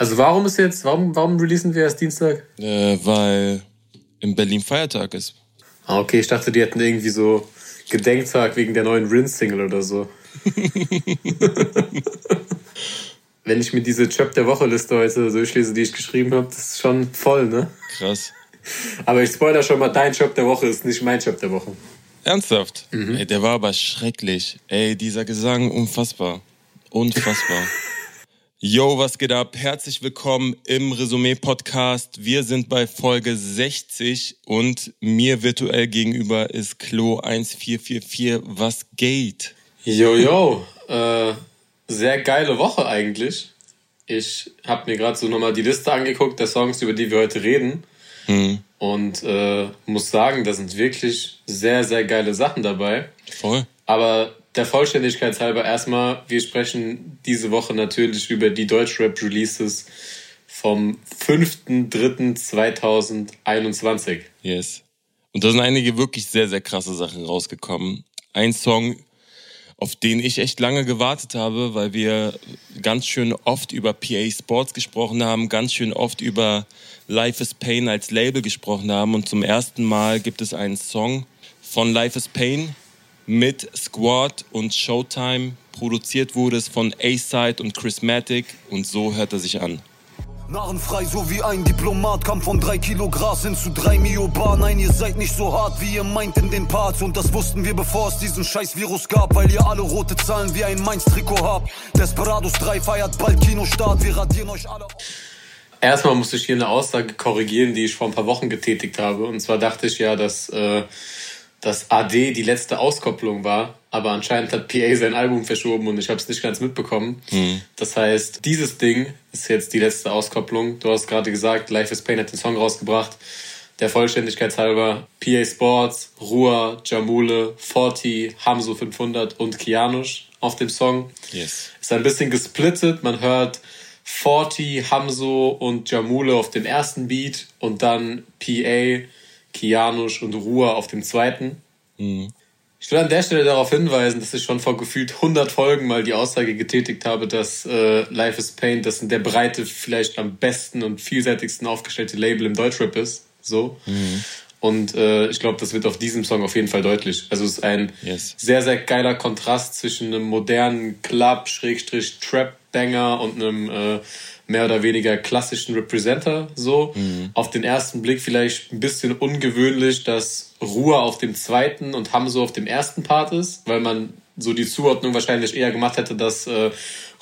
Also warum ist jetzt, warum, warum releasen wir erst Dienstag? Äh, weil in Berlin Feiertag ist. Ah, okay, ich dachte, die hätten irgendwie so Gedenktag wegen der neuen Rin-Single oder so. Wenn ich mir diese Job der Woche-Liste heute durchlese, die ich geschrieben habe, das ist schon voll, ne? Krass. Aber ich spoiler schon mal, dein Job der Woche ist nicht mein Job der Woche. Ernsthaft? Mhm. Ey, der war aber schrecklich. Ey, dieser Gesang, unfassbar. Unfassbar. Yo, was geht ab? Herzlich willkommen im Resümee-Podcast. Wir sind bei Folge 60 und mir virtuell gegenüber ist Klo 1444. Was geht? Yo, yo. Äh, sehr geile Woche eigentlich. Ich habe mir gerade so nochmal die Liste angeguckt der Songs, über die wir heute reden. Mhm. Und äh, muss sagen, da sind wirklich sehr, sehr geile Sachen dabei. Voll. Aber der Vollständigkeit halber erstmal, wir sprechen diese Woche natürlich über die Deutschrap-Releases vom 5.3.2021. Yes. Und da sind einige wirklich sehr, sehr krasse Sachen rausgekommen. Ein Song, auf den ich echt lange gewartet habe, weil wir ganz schön oft über PA Sports gesprochen haben, ganz schön oft über Life is Pain als Label gesprochen haben. Und zum ersten Mal gibt es einen Song von Life is Pain, mit Squad und Showtime. Produziert wurde es von A-Side und Chrismatic und so hört er sich an. Narrenfrei, so wie ein Diplomat, kam von drei Kilo Gras hin zu drei Mio Bar. Nein, ihr seid nicht so hart, wie ihr meint in den Parts. Und das wussten wir, bevor es diesen scheiß Virus gab, weil ihr alle rote Zahlen wie ein Mainz-Trikot habt. Desperados 3 feiert bald Kinostart, wir radieren euch alle. Erstmal musste ich hier eine Aussage korrigieren, die ich vor ein paar Wochen getätigt habe. Und zwar dachte ich ja, dass äh, dass AD die letzte Auskopplung war, aber anscheinend hat PA sein Album verschoben und ich habe es nicht ganz mitbekommen. Mhm. Das heißt, dieses Ding ist jetzt die letzte Auskopplung. Du hast gerade gesagt, Life is Pain hat den Song rausgebracht. Der Vollständigkeit halber PA Sports, Rua, Jamule, Forti, Hamso 500 und Kianush auf dem Song. Yes. Ist ein bisschen gesplittet. Man hört Forti, Hamso und Jamule auf dem ersten Beat und dann PA Kianusch und Ruhr auf dem zweiten. Mhm. Ich will an der Stelle darauf hinweisen, dass ich schon vor gefühlt 100 Folgen mal die Aussage getätigt habe, dass äh, Life is Pain das in der Breite vielleicht am besten und vielseitigsten aufgestellte Label im Deutschrap ist. So. Mhm. Und äh, ich glaube, das wird auf diesem Song auf jeden Fall deutlich. Also es ist ein yes. sehr, sehr geiler Kontrast zwischen einem modernen Club-Trap-Banger und einem äh, mehr oder weniger klassischen Representer so. Mhm. Auf den ersten Blick vielleicht ein bisschen ungewöhnlich, dass Ruhe auf dem zweiten und Hamso auf dem ersten Part ist, weil man so die Zuordnung wahrscheinlich eher gemacht hätte, dass äh,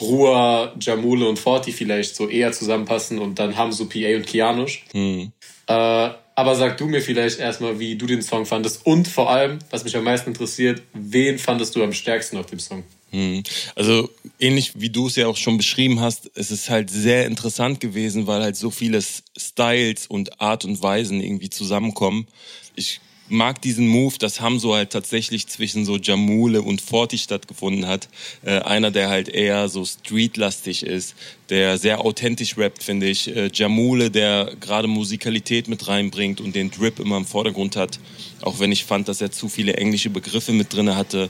Ruhr, Jamule und Forti vielleicht so eher zusammenpassen und dann Hamso, PA und Kianush. Mhm. Äh, aber sag du mir vielleicht erstmal, wie du den Song fandest und vor allem, was mich am meisten interessiert, wen fandest du am stärksten auf dem Song? Hm. Also ähnlich wie du es ja auch schon beschrieben hast, es ist halt sehr interessant gewesen, weil halt so viele Styles und Art und Weisen irgendwie zusammenkommen. Ich mag diesen Move, dass Hamso halt tatsächlich zwischen so Jamule und Forti stattgefunden hat. Äh, einer, der halt eher so streetlastig ist, der sehr authentisch rappt, finde ich. Äh, Jamule, der gerade Musikalität mit reinbringt und den Drip immer im Vordergrund hat. Auch wenn ich fand, dass er zu viele englische Begriffe mit drinne hatte.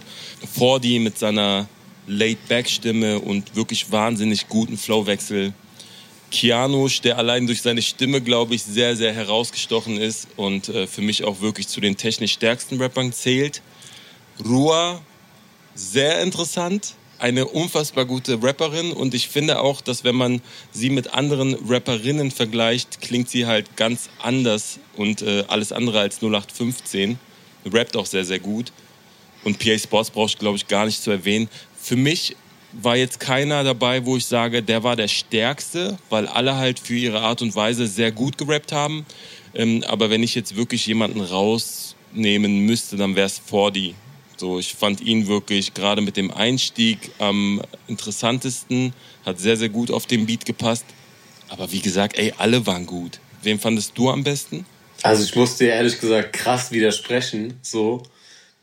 Forti mit seiner Laid-Back-Stimme und wirklich wahnsinnig guten Flowwechsel. Kianusch, der allein durch seine Stimme, glaube ich, sehr, sehr herausgestochen ist und äh, für mich auch wirklich zu den technisch stärksten Rappern zählt. Rua, sehr interessant, eine unfassbar gute Rapperin und ich finde auch, dass wenn man sie mit anderen Rapperinnen vergleicht, klingt sie halt ganz anders und äh, alles andere als 0815. Rappt auch sehr, sehr gut. Und PA Sports brauche ich, glaube ich, gar nicht zu erwähnen. Für mich war jetzt keiner dabei, wo ich sage, der war der Stärkste, weil alle halt für ihre Art und Weise sehr gut gerappt haben. Ähm, aber wenn ich jetzt wirklich jemanden rausnehmen müsste, dann wäre es Fordi. So, ich fand ihn wirklich gerade mit dem Einstieg am interessantesten, hat sehr, sehr gut auf den Beat gepasst. Aber wie gesagt, ey, alle waren gut. Wen fandest du am besten? Also ich musste dir ehrlich gesagt krass widersprechen. So,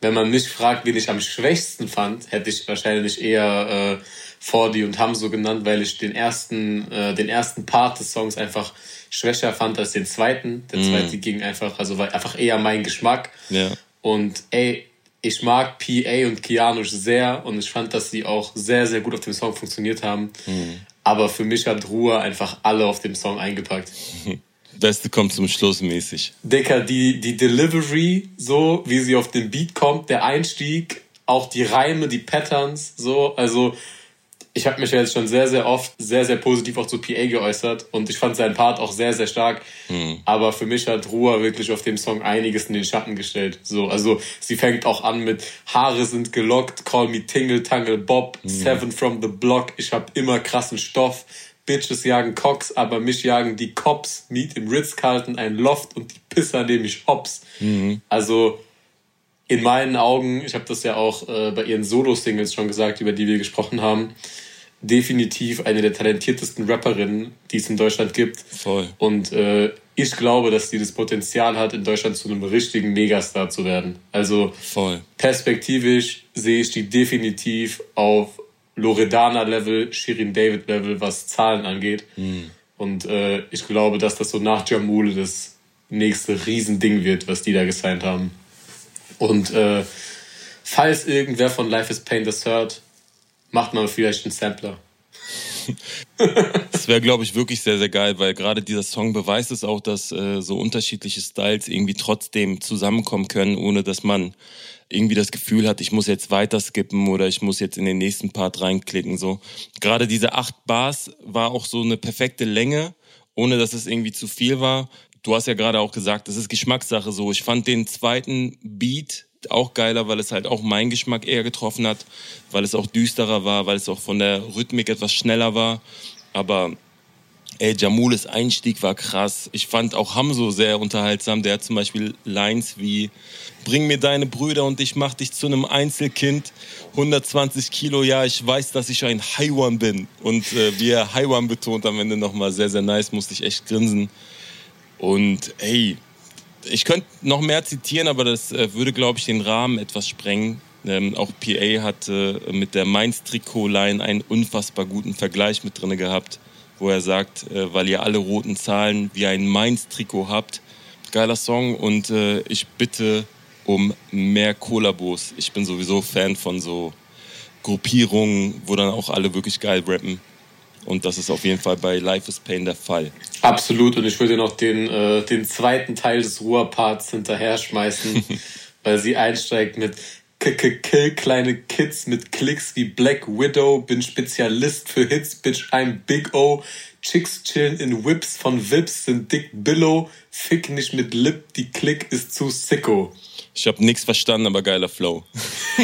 wenn man mich fragt, wen ich am schwächsten fand, hätte ich wahrscheinlich eher äh, Fordi und Hamso genannt, weil ich den ersten, äh, den ersten Part des Songs einfach schwächer fand als den zweiten. Der mm. zweite ging einfach, also war einfach eher mein Geschmack. Ja. Und ey, ich mag PA und Kianush sehr und ich fand, dass sie auch sehr, sehr gut auf dem Song funktioniert haben. Mm. Aber für mich hat Ruhe einfach alle auf dem Song eingepackt. Beste kommt zum Schluss mäßig. Dicker, die, die Delivery, so wie sie auf den Beat kommt, der Einstieg, auch die Reime, die Patterns, so, also ich habe mich ja jetzt schon sehr, sehr oft sehr, sehr positiv auch zu PA geäußert und ich fand seinen Part auch sehr, sehr stark. Mhm. Aber für mich hat Ruhr wirklich auf dem Song einiges in den Schatten gestellt. So, also sie fängt auch an mit Haare sind gelockt, call me Tingle Tangle Bob, mhm. Seven from the Block, ich hab immer krassen Stoff. Bitches jagen Cox, aber mich jagen die Cops. Meet im Ritz-Carlton ein Loft und die Pisser nehme ich hops. Mhm. Also in meinen Augen, ich habe das ja auch äh, bei ihren Solo-Singles schon gesagt, über die wir gesprochen haben, definitiv eine der talentiertesten Rapperinnen, die es in Deutschland gibt. Voll. Und äh, ich glaube, dass sie das Potenzial hat, in Deutschland zu einem richtigen Megastar zu werden. Also Voll. perspektivisch sehe ich die definitiv auf Loredana-Level, Shirin David-Level, was Zahlen angeht. Mhm. Und äh, ich glaube, dass das so nach Jamule das nächste Riesending wird, was die da gesigned haben. Und äh, falls irgendwer von Life is Pain das hört, macht man vielleicht einen Sampler. das wäre, glaube ich, wirklich sehr, sehr geil, weil gerade dieser Song beweist es auch, dass äh, so unterschiedliche Styles irgendwie trotzdem zusammenkommen können, ohne dass man irgendwie das Gefühl hat, ich muss jetzt weiter skippen oder ich muss jetzt in den nächsten Part reinklicken. So gerade diese acht Bars war auch so eine perfekte Länge, ohne dass es irgendwie zu viel war. Du hast ja gerade auch gesagt, das ist Geschmackssache so. Ich fand den zweiten Beat auch geiler, weil es halt auch meinen Geschmack eher getroffen hat, weil es auch düsterer war, weil es auch von der Rhythmik etwas schneller war. Aber ey, Jamules Einstieg war krass. Ich fand auch Hamso sehr unterhaltsam. Der hat zum Beispiel Lines wie Bring mir deine Brüder und ich mach dich zu einem Einzelkind. 120 Kilo, ja, ich weiß, dass ich ein Haiwan bin. Und äh, wie er Haiwan betont am Ende nochmal sehr, sehr nice, musste ich echt grinsen. Und ey, ich könnte noch mehr zitieren, aber das äh, würde, glaube ich, den Rahmen etwas sprengen. Ähm, auch PA hat äh, mit der Mainz-Trikot-Line einen unfassbar guten Vergleich mit drin gehabt, wo er sagt, äh, weil ihr alle roten Zahlen wie ein Mainz-Trikot habt. Geiler Song und äh, ich bitte um mehr Kollabos. Ich bin sowieso Fan von so Gruppierungen, wo dann auch alle wirklich geil rappen. Und das ist auf jeden Fall bei Life is Pain der Fall. Absolut. Und ich würde noch den, äh, den zweiten Teil des Ruhrparts hinterher schmeißen, weil sie einsteigt mit Kill kleine Kids mit Klicks wie Black Widow, bin Spezialist für Hits, Bitch, I'm Big O. Chicks chillen in Whips von Vips, sind dick Billow, fick nicht mit Lip, die Klick ist zu sicko. Ich hab nix verstanden, aber geiler Flow.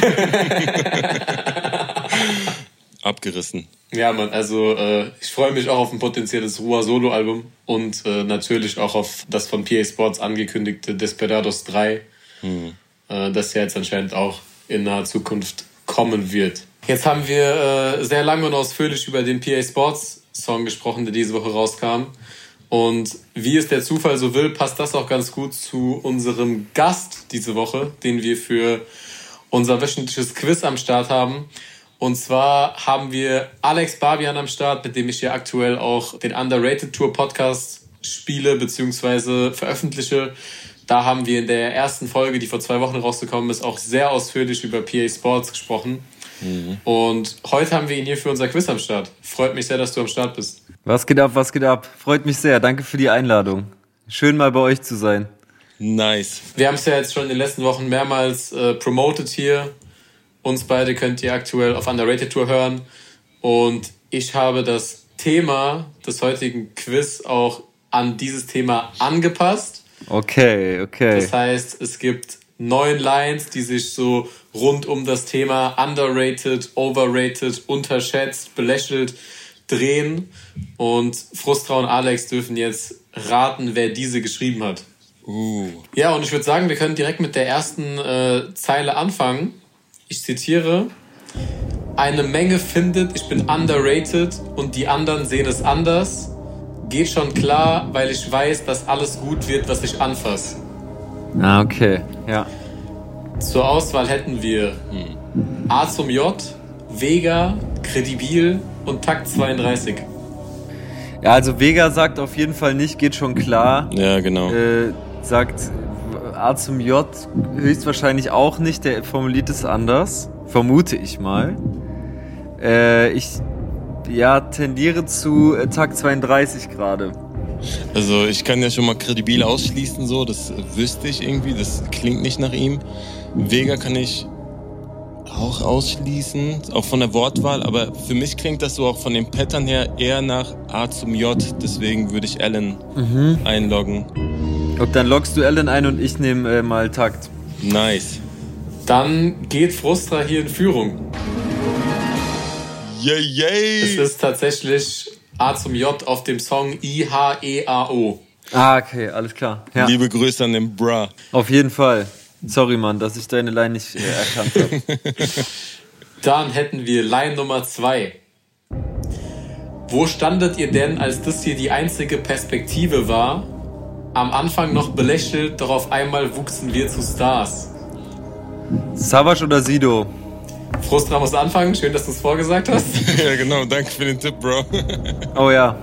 Abgerissen. Ja, Mann, also äh, ich freue mich auch auf ein potenzielles Rua Solo-Album und äh, natürlich auch auf das von PA Sports angekündigte Desperados 3, hm. äh, das ja jetzt anscheinend auch in naher Zukunft kommen wird. Jetzt haben wir äh, sehr lange und ausführlich über den PA Sports Song gesprochen, der diese Woche rauskam. Und wie es der Zufall so will, passt das auch ganz gut zu unserem Gast diese Woche, den wir für unser wöchentliches Quiz am Start haben. Und zwar haben wir Alex Barbian am Start, mit dem ich hier aktuell auch den Underrated Tour Podcast spiele bzw. veröffentliche. Da haben wir in der ersten Folge, die vor zwei Wochen rausgekommen ist, auch sehr ausführlich über PA Sports gesprochen. Mhm. Und heute haben wir ihn hier für unser Quiz am Start. Freut mich sehr, dass du am Start bist. Was geht ab, was geht ab? Freut mich sehr. Danke für die Einladung. Schön mal bei euch zu sein. Nice. Wir haben es ja jetzt schon in den letzten Wochen mehrmals äh, promoted hier uns beide könnt ihr aktuell auf Underrated Tour hören. Und ich habe das Thema des heutigen Quiz auch an dieses Thema angepasst. Okay, okay. Das heißt, es gibt neun Lines, die sich so rund um das Thema underrated, overrated, unterschätzt, belächelt drehen. Und Frustra und Alex dürfen jetzt raten, wer diese geschrieben hat. Uh. Ja, und ich würde sagen, wir können direkt mit der ersten äh, Zeile anfangen ich zitiere, eine Menge findet, ich bin underrated und die anderen sehen es anders. Geht schon klar, weil ich weiß, dass alles gut wird, was ich anfasse. Ah, okay, ja. Zur Auswahl hätten wir hm, A zum J, Vega, Kredibil und Takt 32. Ja, also Vega sagt auf jeden Fall nicht, geht schon klar. Ja, genau. Äh, sagt A zum J höchstwahrscheinlich auch nicht. Der formuliert es anders. Vermute ich mal. Äh, ich ja, tendiere zu äh, Tag 32 gerade. Also ich kann ja schon mal kredibil ausschließen, so, das wüsste ich irgendwie, das klingt nicht nach ihm. Vega kann ich auch ausschließen, auch von der Wortwahl, aber für mich klingt das so auch von den Pattern her eher nach A zum J, deswegen würde ich Alan mhm. einloggen. Und dann loggst du Alan ein und ich nehme äh, mal Takt. Nice. Dann geht Frustra hier in Führung. Yay, yay! Es ist tatsächlich A zum J auf dem Song I-H-E-A-O. Ah, okay, alles klar. Ja. Liebe Grüße an den Bra. Auf jeden Fall. Sorry, Mann, dass ich deine Line nicht äh, erkannt habe. Dann hätten wir Line Nummer 2. Wo standet ihr denn, als das hier die einzige Perspektive war? Am Anfang noch belächelt, doch auf einmal wuchsen wir zu Stars. Savage oder Sido? Frustra muss anfangen. Schön, dass du es vorgesagt hast. ja, genau. Danke für den Tipp, Bro. oh ja.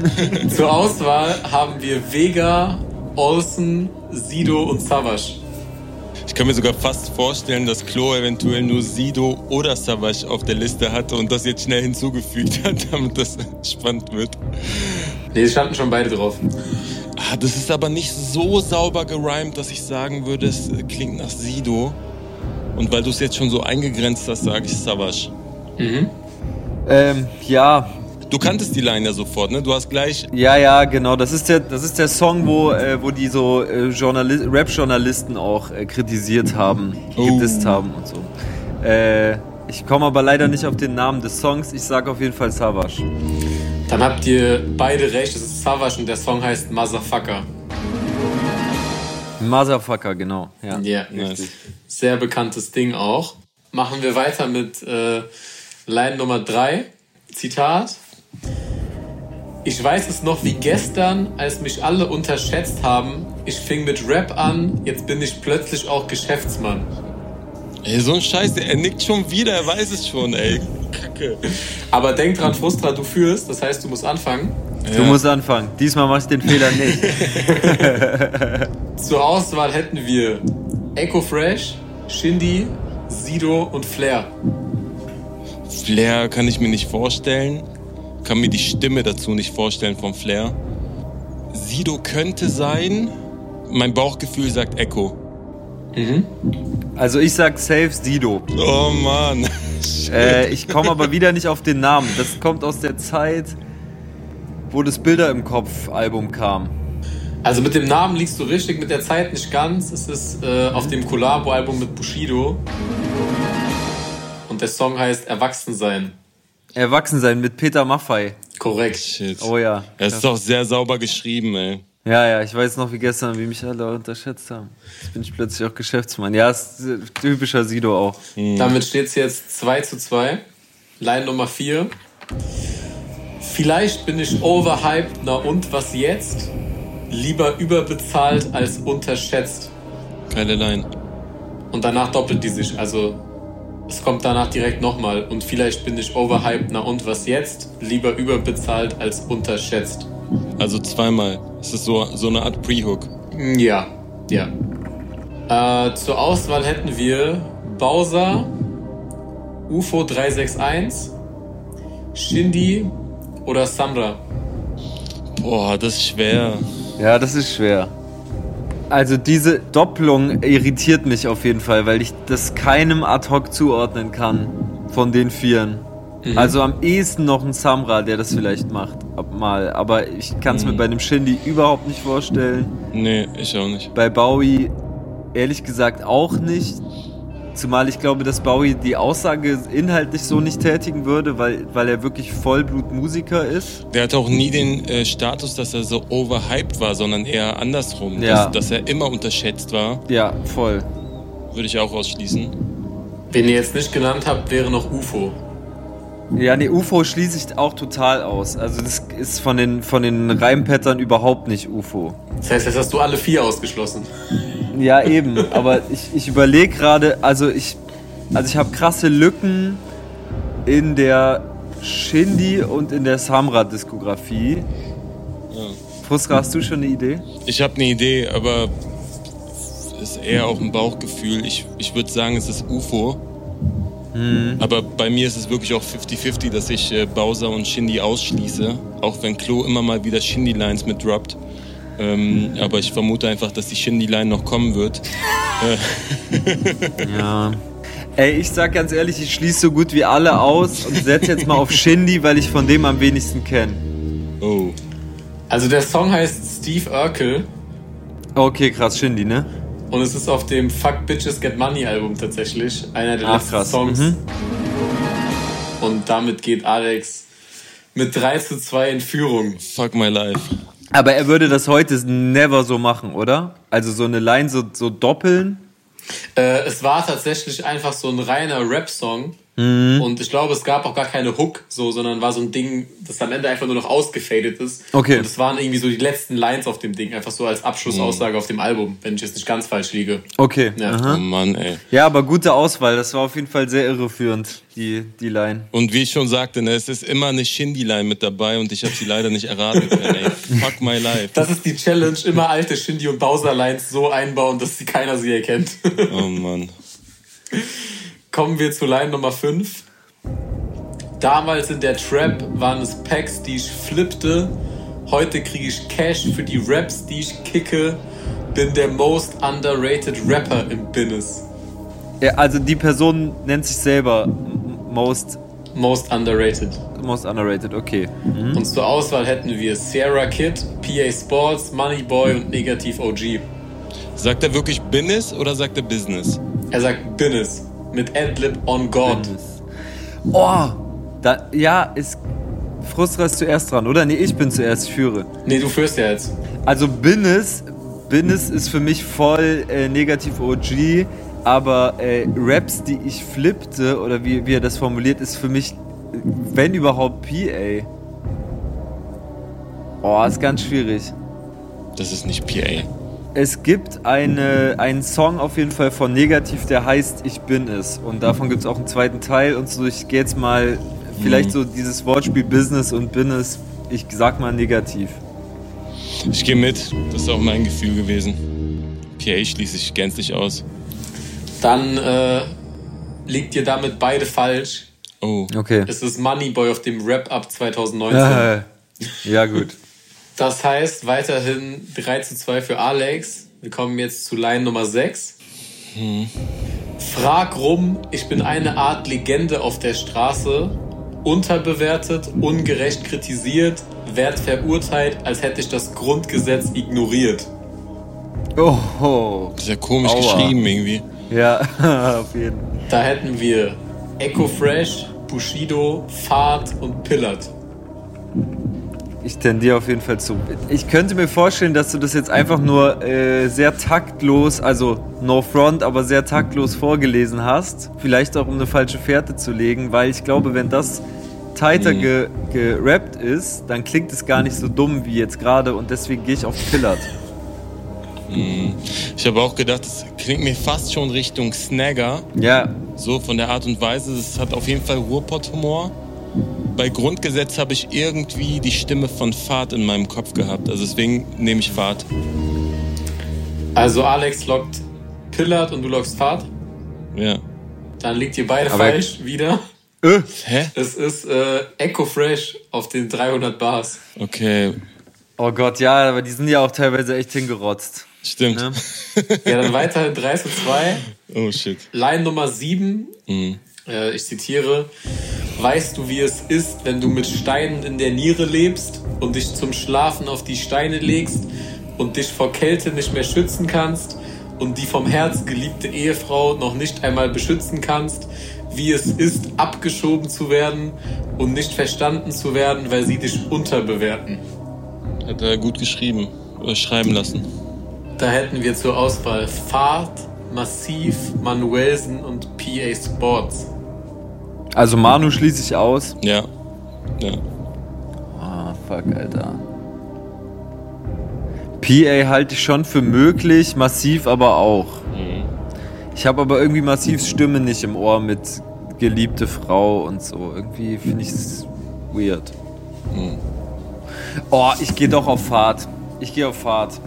Zur Auswahl haben wir Vega, Olsen, Sido und Savage. Ich kann mir sogar fast vorstellen, dass Klo eventuell nur Sido oder Savage auf der Liste hatte und das jetzt schnell hinzugefügt hat, damit das spannend wird. Nee, es standen schon beide drauf. Ah, das ist aber nicht so sauber gerimt, dass ich sagen würde, es klingt nach Sido. Und weil du es jetzt schon so eingegrenzt hast, sage ich Savage. Mhm. Ähm, ja, Du kanntest die Line ja sofort, ne? Du hast gleich. Ja, ja, genau. Das ist der, das ist der Song, wo, äh, wo die so äh, Rap-Journalisten auch äh, kritisiert haben, oh. gedisst haben und so. Äh, ich komme aber leider nicht auf den Namen des Songs. Ich sage auf jeden Fall Savage. Dann habt ihr beide recht. Es ist Savage und der Song heißt Motherfucker. Motherfucker, genau. Ja, ja nice. Sehr bekanntes Ding auch. Machen wir weiter mit äh, Line Nummer 3. Zitat. Ich weiß es noch wie gestern, als mich alle unterschätzt haben. Ich fing mit Rap an, jetzt bin ich plötzlich auch Geschäftsmann. Ey, so ein Scheiß, er nickt schon wieder, er weiß es schon, ey. Kacke. Aber denk dran, Frustra, du führst, das heißt, du musst anfangen. Ja. Du musst anfangen. Diesmal machst du den Fehler nicht. Zur Auswahl hätten wir Echo Fresh, Shindy, Sido und Flair. Flair kann ich mir nicht vorstellen kann mir die Stimme dazu nicht vorstellen vom Flair. Sido könnte sein. Mein Bauchgefühl sagt Echo. Mhm. Also ich sag safe Sido. Oh Mann. Äh, ich komme aber wieder nicht auf den Namen. Das kommt aus der Zeit, wo das Bilder im Kopf Album kam. Also mit dem Namen liegst du richtig, mit der Zeit nicht ganz. Es ist äh, auf dem Collabo-Album mit Bushido. Und der Song heißt Erwachsensein. Erwachsensein mit Peter Maffei. Korrekt. Shit. Oh ja. Er ist doch sehr sauber geschrieben, ey. Ja, ja, ich weiß noch wie gestern, wie mich alle unterschätzt haben. Jetzt bin ich plötzlich auch Geschäftsmann. Ja, ist typischer Sido auch. Mhm. Damit steht es jetzt 2 zu 2. Line Nummer 4. Vielleicht bin ich overhyped, na und was jetzt? Lieber überbezahlt als unterschätzt. Keine Line. Und danach doppelt die sich. Also es kommt danach direkt nochmal und vielleicht bin ich overhyped, na und was jetzt? Lieber überbezahlt als unterschätzt. Also zweimal. Es ist so, so eine Art Pre-Hook. Ja, ja. Äh, zur Auswahl hätten wir Bowser, UFO 361, Shindy oder Samra. Boah, das ist schwer. Ja, das ist schwer. Also diese Doppelung irritiert mich auf jeden Fall, weil ich das keinem ad hoc zuordnen kann von den Vieren. Mhm. Also am ehesten noch ein Samra, der das vielleicht macht, mal. Aber ich kann es mhm. mir bei einem Shindy überhaupt nicht vorstellen. Nee, ich auch nicht. Bei Bowie ehrlich gesagt auch nicht. Zumal ich glaube, dass Bowie die Aussage inhaltlich so nicht tätigen würde, weil, weil er wirklich Vollblutmusiker ist. Der hat auch nie den äh, Status, dass er so overhyped war, sondern eher andersrum. Ja. Dass, dass er immer unterschätzt war. Ja, voll. Würde ich auch ausschließen. Wen ihr jetzt nicht genannt habt, wäre noch UFO. Ja, nee, UFO schließe ich auch total aus. Also das ist von den, von den Reimpattern überhaupt nicht UFO. Das heißt, jetzt hast du alle vier ausgeschlossen. Ja, eben. Aber ich, ich überlege gerade, also ich, also ich habe krasse Lücken in der Shindy und in der Samra-Diskografie. Ja. Fuska, hast du schon eine Idee? Ich habe eine Idee, aber es ist eher auch ein Bauchgefühl. Ich, ich würde sagen, es ist UFO. Aber bei mir ist es wirklich auch 50-50, dass ich äh, Bowser und Shindy ausschließe. Auch wenn Klo immer mal wieder Shindy-Lines mit droppt. Ähm, aber ich vermute einfach, dass die Shindy-Line noch kommen wird. Ja. Ey, ich sag ganz ehrlich, ich schließe so gut wie alle aus und setze jetzt mal auf Shindy, weil ich von dem am wenigsten kenne. Oh. Also der Song heißt Steve Urkel Okay, krass, Shindy, ne? und es ist auf dem Fuck Bitches Get Money Album tatsächlich. Einer der Ach, letzten krass. Songs. Mhm. Und damit geht Alex mit 3 zu 2 in Führung. Fuck my life. Aber er würde das heute never so machen, oder? Also so eine Line so, so doppeln. Äh, es war tatsächlich einfach so ein reiner Rap-Song. Mhm. Und ich glaube, es gab auch gar keine Hook, so, sondern war so ein Ding, das am Ende einfach nur noch ausgefadet ist. Okay. Und es waren irgendwie so die letzten Lines auf dem Ding, einfach so als Abschlussaussage auf dem Album, wenn ich jetzt nicht ganz falsch liege. Okay. Ja. aha. Oh Mann, ey. Ja, aber gute Auswahl. Das war auf jeden Fall sehr irreführend, die, die Line. Und wie ich schon sagte, ne, es ist immer eine Shindy-Line mit dabei und ich habe sie leider nicht erraten können, ey. Fuck my life. Das ist die Challenge, immer alte Shindy und Bowser Lines so einbauen, dass sie keiner sie erkennt. Oh Mann. Kommen wir zu Line Nummer 5. Damals in der Trap waren es Packs, die ich flippte. Heute kriege ich Cash für die Raps, die ich kicke. Bin der most underrated Rapper im Business. Ja, also die Person nennt sich selber most, Most underrated. most underrated, okay. Und zur Auswahl hätten wir Sierra Kid, PA Sports, Moneyboy und Negativ OG. Sagt er wirklich Business oder sagt er Business? Er sagt Business mit Adlib on God. Oh, da, ja, ist Frustra ist zuerst dran, oder? Nee, ich bin zuerst, ich führe. Nee, du führst ja jetzt. Also Binnis, Binnis ist für mich voll äh, negativ OG, aber äh, Raps, die ich flippte, oder wie, wie er das formuliert, ist für mich, wenn überhaupt, PA. Oh, ist ganz schwierig. Das ist nicht PA. Es gibt eine, einen Song auf jeden Fall von Negativ, der heißt Ich bin es. Und davon gibt es auch einen zweiten Teil. Und so, ich gehe jetzt mal vielleicht so dieses Wortspiel Business und bin es, ich sag mal negativ. Ich gehe mit. Das ist auch mein Gefühl gewesen. PA schließe ich gänzlich aus. Dann äh, liegt ihr damit beide falsch. Oh. Okay. Es ist Moneyboy auf dem Rap-Up 2019. Äh, ja, gut. Das heißt weiterhin 3 zu 2 für Alex. Wir kommen jetzt zu Line Nummer 6. Frag rum, ich bin eine Art Legende auf der Straße. Unterbewertet, ungerecht kritisiert, werd verurteilt, als hätte ich das Grundgesetz ignoriert. Oh, Das ist ja komisch Aua. geschrieben irgendwie. ja, auf jeden Fall. Da hätten wir Echo Fresh, Bushido, Fahrt und Pillard. Ich tendiere auf jeden Fall zu. Ich könnte mir vorstellen, dass du das jetzt einfach nur äh, sehr taktlos, also no front, aber sehr taktlos vorgelesen hast. Vielleicht auch um eine falsche Fährte zu legen, weil ich glaube, wenn das tighter ge gerappt ist, dann klingt es gar nicht so dumm wie jetzt gerade und deswegen gehe ich auf Pillard. Ich habe auch gedacht, es klingt mir fast schon Richtung Snagger. Ja, So von der Art und Weise. Es hat auf jeden Fall Ruhrpott-Humor. Bei Grundgesetz habe ich irgendwie die Stimme von Fahrt in meinem Kopf gehabt. Also deswegen nehme ich Fahrt. Also Alex lockt Pillard und du lockst Fahrt. Ja. Dann liegt ihr beide Aber- falsch wieder. äh, Hä? Es ist äh, Echo Fresh auf den 300 Bars. Okay. oh Gott, ja, aber die sind ja auch teilweise echt hingerotzt. Stimmt. Ne? Ja, dann weiterhin 3 zu 2. Oh shit. Line Nummer 7. Mhm. Äh, ich zitiere. Weißt du, wie es ist, wenn du mit Steinen in der Niere lebst und dich zum Schlafen auf die Steine legst und dich vor Kälte nicht mehr schützen kannst und die vom Herz geliebte Ehefrau noch nicht einmal beschützen kannst, wie es ist, abgeschoben zu werden und nicht verstanden zu werden, weil sie dich unterbewerten. Hat er gut geschrieben. Oder schreiben lassen. Da hätten wir zur Auswahl Fahrt, Massiv, Manuelsen und PA Sports. Also Manu schließe ich aus. Ja. Ja. Ah, fuck, Alter. PA halte ich schon für möglich, massiv aber auch. Ich habe aber irgendwie massiv Stimme nicht im Ohr mit geliebte Frau und so. Irgendwie finde ich es weird. Oh, ich gehe doch auf Fahrt. Ich gehe auf Fahrt.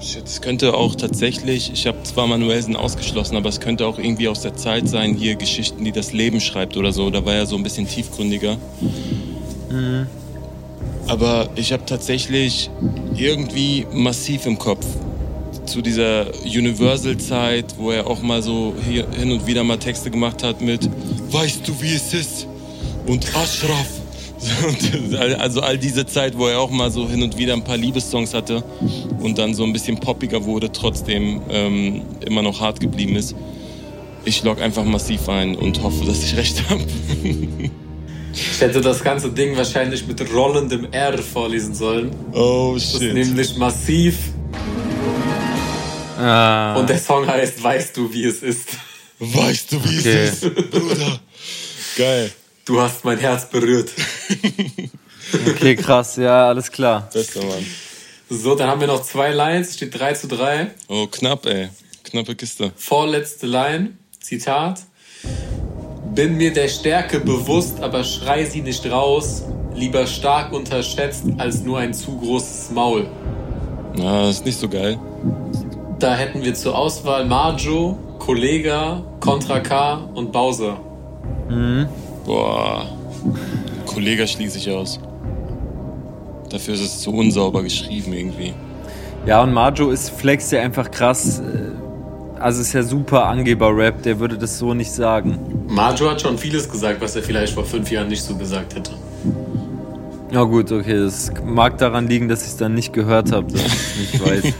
Es könnte auch tatsächlich, ich habe zwar Manuelsen ausgeschlossen, aber es könnte auch irgendwie aus der Zeit sein, hier Geschichten, die das Leben schreibt oder so. Da war er so ein bisschen tiefgründiger. Mhm. Aber ich habe tatsächlich irgendwie massiv im Kopf zu dieser Universal-Zeit, wo er auch mal so hier, hin und wieder mal Texte gemacht hat mit Weißt du, wie es ist? Und Ashraf. Also all diese Zeit, wo er auch mal so hin und wieder ein paar Liebessongs hatte und dann so ein bisschen poppiger wurde, trotzdem ähm, immer noch hart geblieben ist. Ich log einfach massiv ein und hoffe, dass ich recht habe. Ich hätte das ganze Ding wahrscheinlich mit rollendem R vorlesen sollen. Oh shit. Das ist nämlich massiv. Ah. Und der Song heißt Weißt du, wie es ist? Weißt du, wie okay. es ist, Bruder? Geil. Du hast mein Herz berührt. okay, krass, ja, alles klar. Bester Mann. So, dann haben wir noch zwei Lines, steht 3 zu 3. Oh, knapp, ey. Knappe Kiste. Vorletzte Line, Zitat. Bin mir der Stärke bewusst, aber schrei sie nicht raus. Lieber stark unterschätzt als nur ein zu großes Maul. Na, das ist nicht so geil. Da hätten wir zur Auswahl Marjo, Kollega, Contra K und Bowser. Mhm. Boah. Kollega schließe ich aus. Dafür ist es zu unsauber geschrieben irgendwie. Ja, und Marjo ist flex ja einfach krass äh, also ist ja super Angeber-Rap, der würde das so nicht sagen. Marjo hat schon vieles gesagt, was er vielleicht vor fünf Jahren nicht so gesagt hätte. Ja gut, okay, das mag daran liegen, dass ich es dann nicht gehört habe, dass ich es nicht weiß.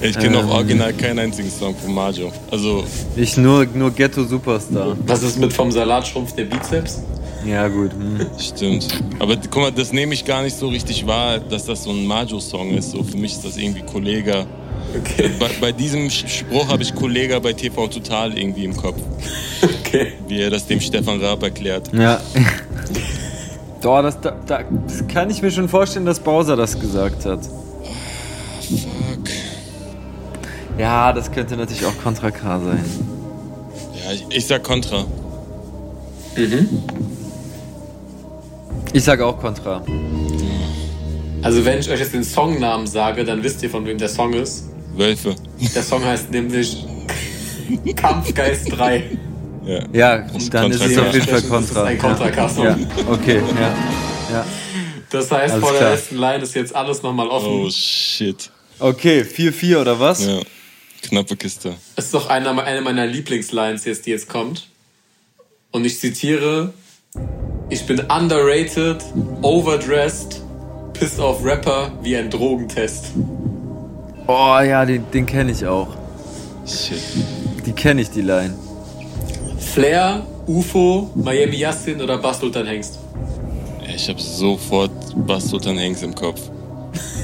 ich kenne ähm, auch original keinen einzigen Song von Marjo. Also ich nur, nur Ghetto Superstar. Was ist mit vom Salatschrumpf der Bizeps? Ja, gut. Hm. Stimmt. Aber guck mal, das nehme ich gar nicht so richtig wahr, dass das so ein Majo-Song ist. So, für mich ist das irgendwie Kollega. Okay. Bei, bei diesem Spruch habe ich Kollege bei TV Total irgendwie im Kopf. Okay. Wie er das dem Stefan Raab erklärt. Ja. Doch, das, da, das kann ich mir schon vorstellen, dass Bowser das gesagt hat. fuck. Ja, das könnte natürlich auch Contra K sein. Ja, ich, ich sag Contra. Mhm. Ich sag auch Contra. Also wenn ich euch jetzt den Songnamen sage, dann wisst ihr, von wem der Song ist. Wölfe. Der Song heißt nämlich Kampfgeist 3. Ja, ja dann ist es auf jeden Fall Kontra. Das ist ein Kontra-K-Song. Ja. Okay, ja. ja. Das heißt, alles vor der klar. letzten Line ist jetzt alles nochmal offen. Oh shit. Okay, 4-4 oder was? Ja. Knappe Kiste. Das ist doch eine, eine meiner Lieblingslines jetzt, die jetzt kommt. Und ich zitiere: Ich bin underrated, overdressed, pissed off Rapper wie ein Drogentest. Oh ja, den, den kenne ich auch. Shit. Die kenne ich, die Line. Flair, UFO, Miami Yassin oder Bastultan Hengst? Ich habe sofort Bastultan Hengst im Kopf.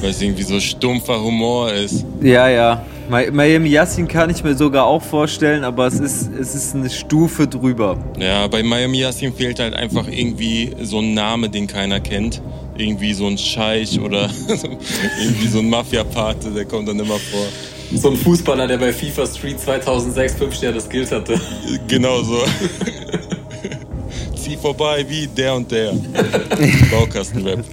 Weil es irgendwie so stumpfer Humor ist. Ja, ja. Miami Yassin kann ich mir sogar auch vorstellen, aber es ist, es ist eine Stufe drüber. Ja, bei Miami Yassin fehlt halt einfach irgendwie so ein Name, den keiner kennt irgendwie so ein Scheich oder irgendwie so ein Mafia-Pate, der kommt dann immer vor. So ein Fußballer, der bei FIFA Street 2006 5 Sterne Skills hatte. Genau so. Zieh vorbei wie der und der. Baukastenrap.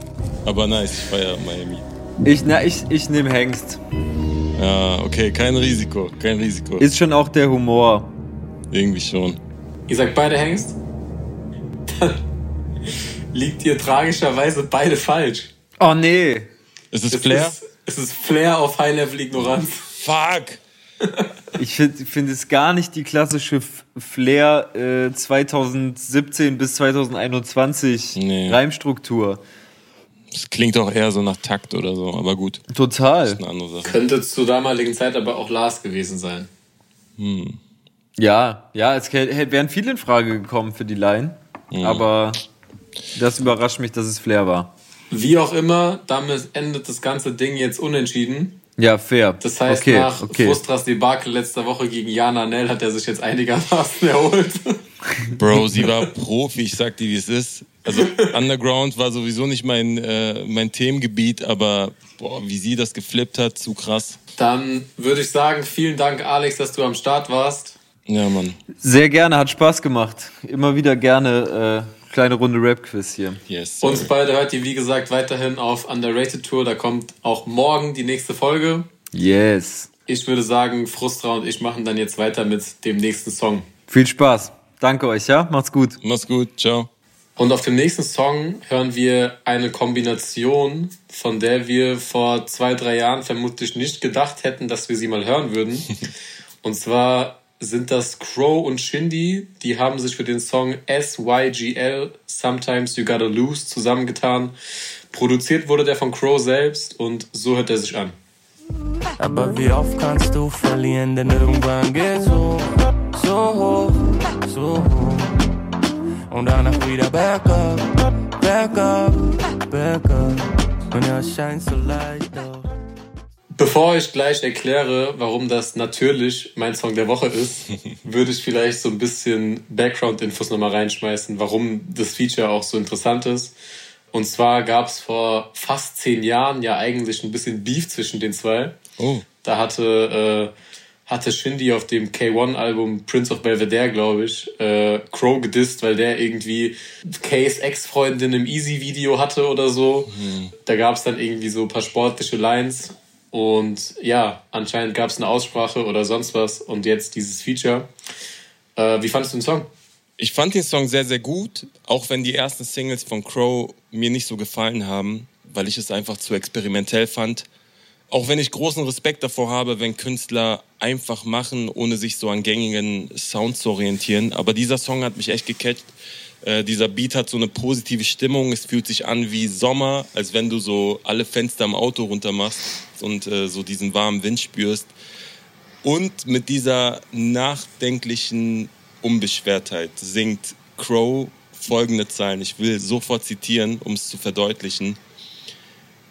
Aber nice, ich feiere Miami. Ich, na, ich, ich nehme Hengst. Ja, okay, kein Risiko, kein Risiko. Ist schon auch der Humor. Irgendwie schon. Ihr sagt beide Hengst? liegt hier tragischerweise beide falsch. Oh nee. Ist es, es Flair? Ist, es ist Flair auf High-Level-Ignoranz. Fuck. Ich finde find es gar nicht die klassische Flair äh, 2017 bis 2021 nee. Reimstruktur. Das klingt auch eher so nach Takt oder so, aber gut. Total. Könnte zur damaligen Zeit aber auch Lars gewesen sein. Hm. Ja, ja, es wären viele in Frage gekommen für die Line. Hm. Aber das überrascht mich, dass es Flair war. Wie auch immer, damit endet das ganze Ding jetzt unentschieden. Ja, fair. Das heißt, okay, nach okay. Frustras Debakel letzter Woche gegen Jana Nell hat er sich jetzt einigermaßen erholt. Bro, sie war Profi, ich sag dir, wie es ist. Also Underground war sowieso nicht mein, äh, mein Themengebiet, aber boah, wie sie das geflippt hat, zu krass. Dann würde ich sagen, vielen Dank, Alex, dass du am Start warst. Ja, Mann. Sehr gerne, hat Spaß gemacht. Immer wieder gerne. Äh Kleine Runde Rap-Quiz hier. Yes. Uns beide hört ihr, wie gesagt, weiterhin auf Underrated Tour. Da kommt auch morgen die nächste Folge. Yes. Ich würde sagen, Frustra und ich machen dann jetzt weiter mit dem nächsten Song. Viel Spaß. Danke euch, ja? Macht's gut. Mach's gut. Ciao. Und auf dem nächsten Song hören wir eine Kombination, von der wir vor zwei, drei Jahren vermutlich nicht gedacht hätten, dass wir sie mal hören würden. Und zwar sind das Crow und Shindy. Die haben sich für den Song SYGL, Sometimes You Gotta Lose, zusammengetan. Produziert wurde der von Crow selbst und so hört er sich an. Aber wie oft kannst du verlieren, denn irgendwann geht's hoch, so hoch, so hoch. Und danach wieder back up, back up, back up. Und er scheint so leicht doch. Bevor ich gleich erkläre, warum das natürlich mein Song der Woche ist, würde ich vielleicht so ein bisschen Background-Infos nochmal reinschmeißen, warum das Feature auch so interessant ist. Und zwar gab es vor fast zehn Jahren ja eigentlich ein bisschen Beef zwischen den zwei. Oh. Da hatte, äh, hatte Shindy auf dem K1-Album Prince of Belvedere, glaube ich, äh, Crow gedisst, weil der irgendwie Kays Ex-Freundin im Easy-Video hatte oder so. Da gab es dann irgendwie so ein paar sportliche Lines. Und ja, anscheinend gab es eine Aussprache oder sonst was. Und jetzt dieses Feature. Äh, wie fandest du den Song? Ich fand den Song sehr, sehr gut, auch wenn die ersten Singles von Crow mir nicht so gefallen haben, weil ich es einfach zu experimentell fand. Auch wenn ich großen Respekt davor habe, wenn Künstler einfach machen, ohne sich so an gängigen Sounds zu orientieren. Aber dieser Song hat mich echt gecatcht. Äh, dieser Beat hat so eine positive Stimmung. Es fühlt sich an wie Sommer, als wenn du so alle Fenster im Auto runter machst und äh, so diesen warmen Wind spürst. Und mit dieser nachdenklichen Unbeschwertheit singt Crow folgende Zeilen. Ich will sofort zitieren, um es zu verdeutlichen.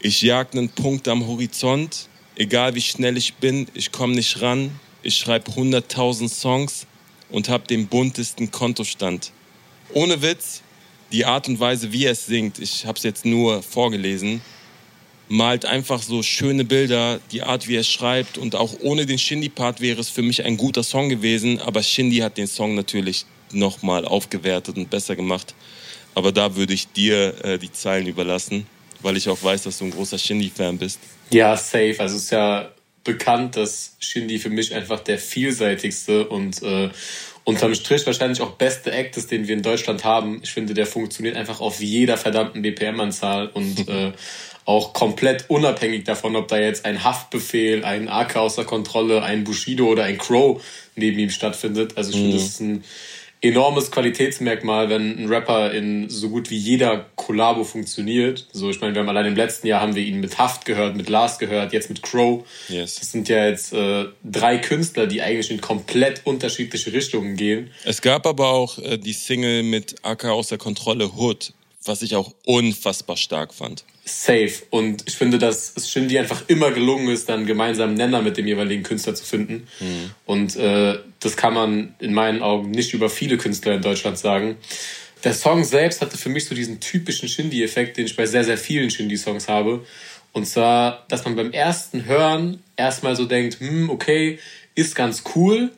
Ich jag einen Punkt am Horizont, egal wie schnell ich bin, ich komme nicht ran. Ich schreibe 100.000 Songs und habe den buntesten Kontostand. Ohne Witz, die Art und Weise, wie er es singt, ich habe es jetzt nur vorgelesen, malt einfach so schöne Bilder, die Art, wie er schreibt. Und auch ohne den Shindy-Part wäre es für mich ein guter Song gewesen. Aber Shindy hat den Song natürlich nochmal aufgewertet und besser gemacht. Aber da würde ich dir äh, die Zeilen überlassen, weil ich auch weiß, dass du ein großer Shindy-Fan bist. Ja, safe. Also es ist ja bekannt, dass Shindy für mich einfach der vielseitigste und äh, unterm Strich wahrscheinlich auch beste Act ist, den wir in Deutschland haben. Ich finde, der funktioniert einfach auf jeder verdammten BPM-Anzahl und äh, auch komplett unabhängig davon, ob da jetzt ein Haftbefehl, ein AK außer Kontrolle, ein Bushido oder ein Crow neben ihm stattfindet. Also ich finde, das ist ein enormes Qualitätsmerkmal, wenn ein Rapper in so gut wie jeder Kollabo funktioniert. So, ich meine, wir haben allein im letzten Jahr haben wir ihn mit Haft gehört, mit Lars gehört, jetzt mit Crow. Yes. Das sind ja jetzt äh, drei Künstler, die eigentlich in komplett unterschiedliche Richtungen gehen. Es gab aber auch äh, die Single mit AK außer Kontrolle Hood, was ich auch unfassbar stark fand. Safe. Und ich finde, dass es Shindy einfach immer gelungen ist, dann gemeinsam einen Nenner mit dem jeweiligen Künstler zu finden. Und äh, das kann man in meinen Augen nicht über viele Künstler in Deutschland sagen. Der Song selbst hatte für mich so diesen typischen Shindy-Effekt, den ich bei sehr, sehr vielen Shindy-Songs habe. Und zwar, dass man beim ersten Hören erstmal so denkt, hm, okay, ist ganz cool.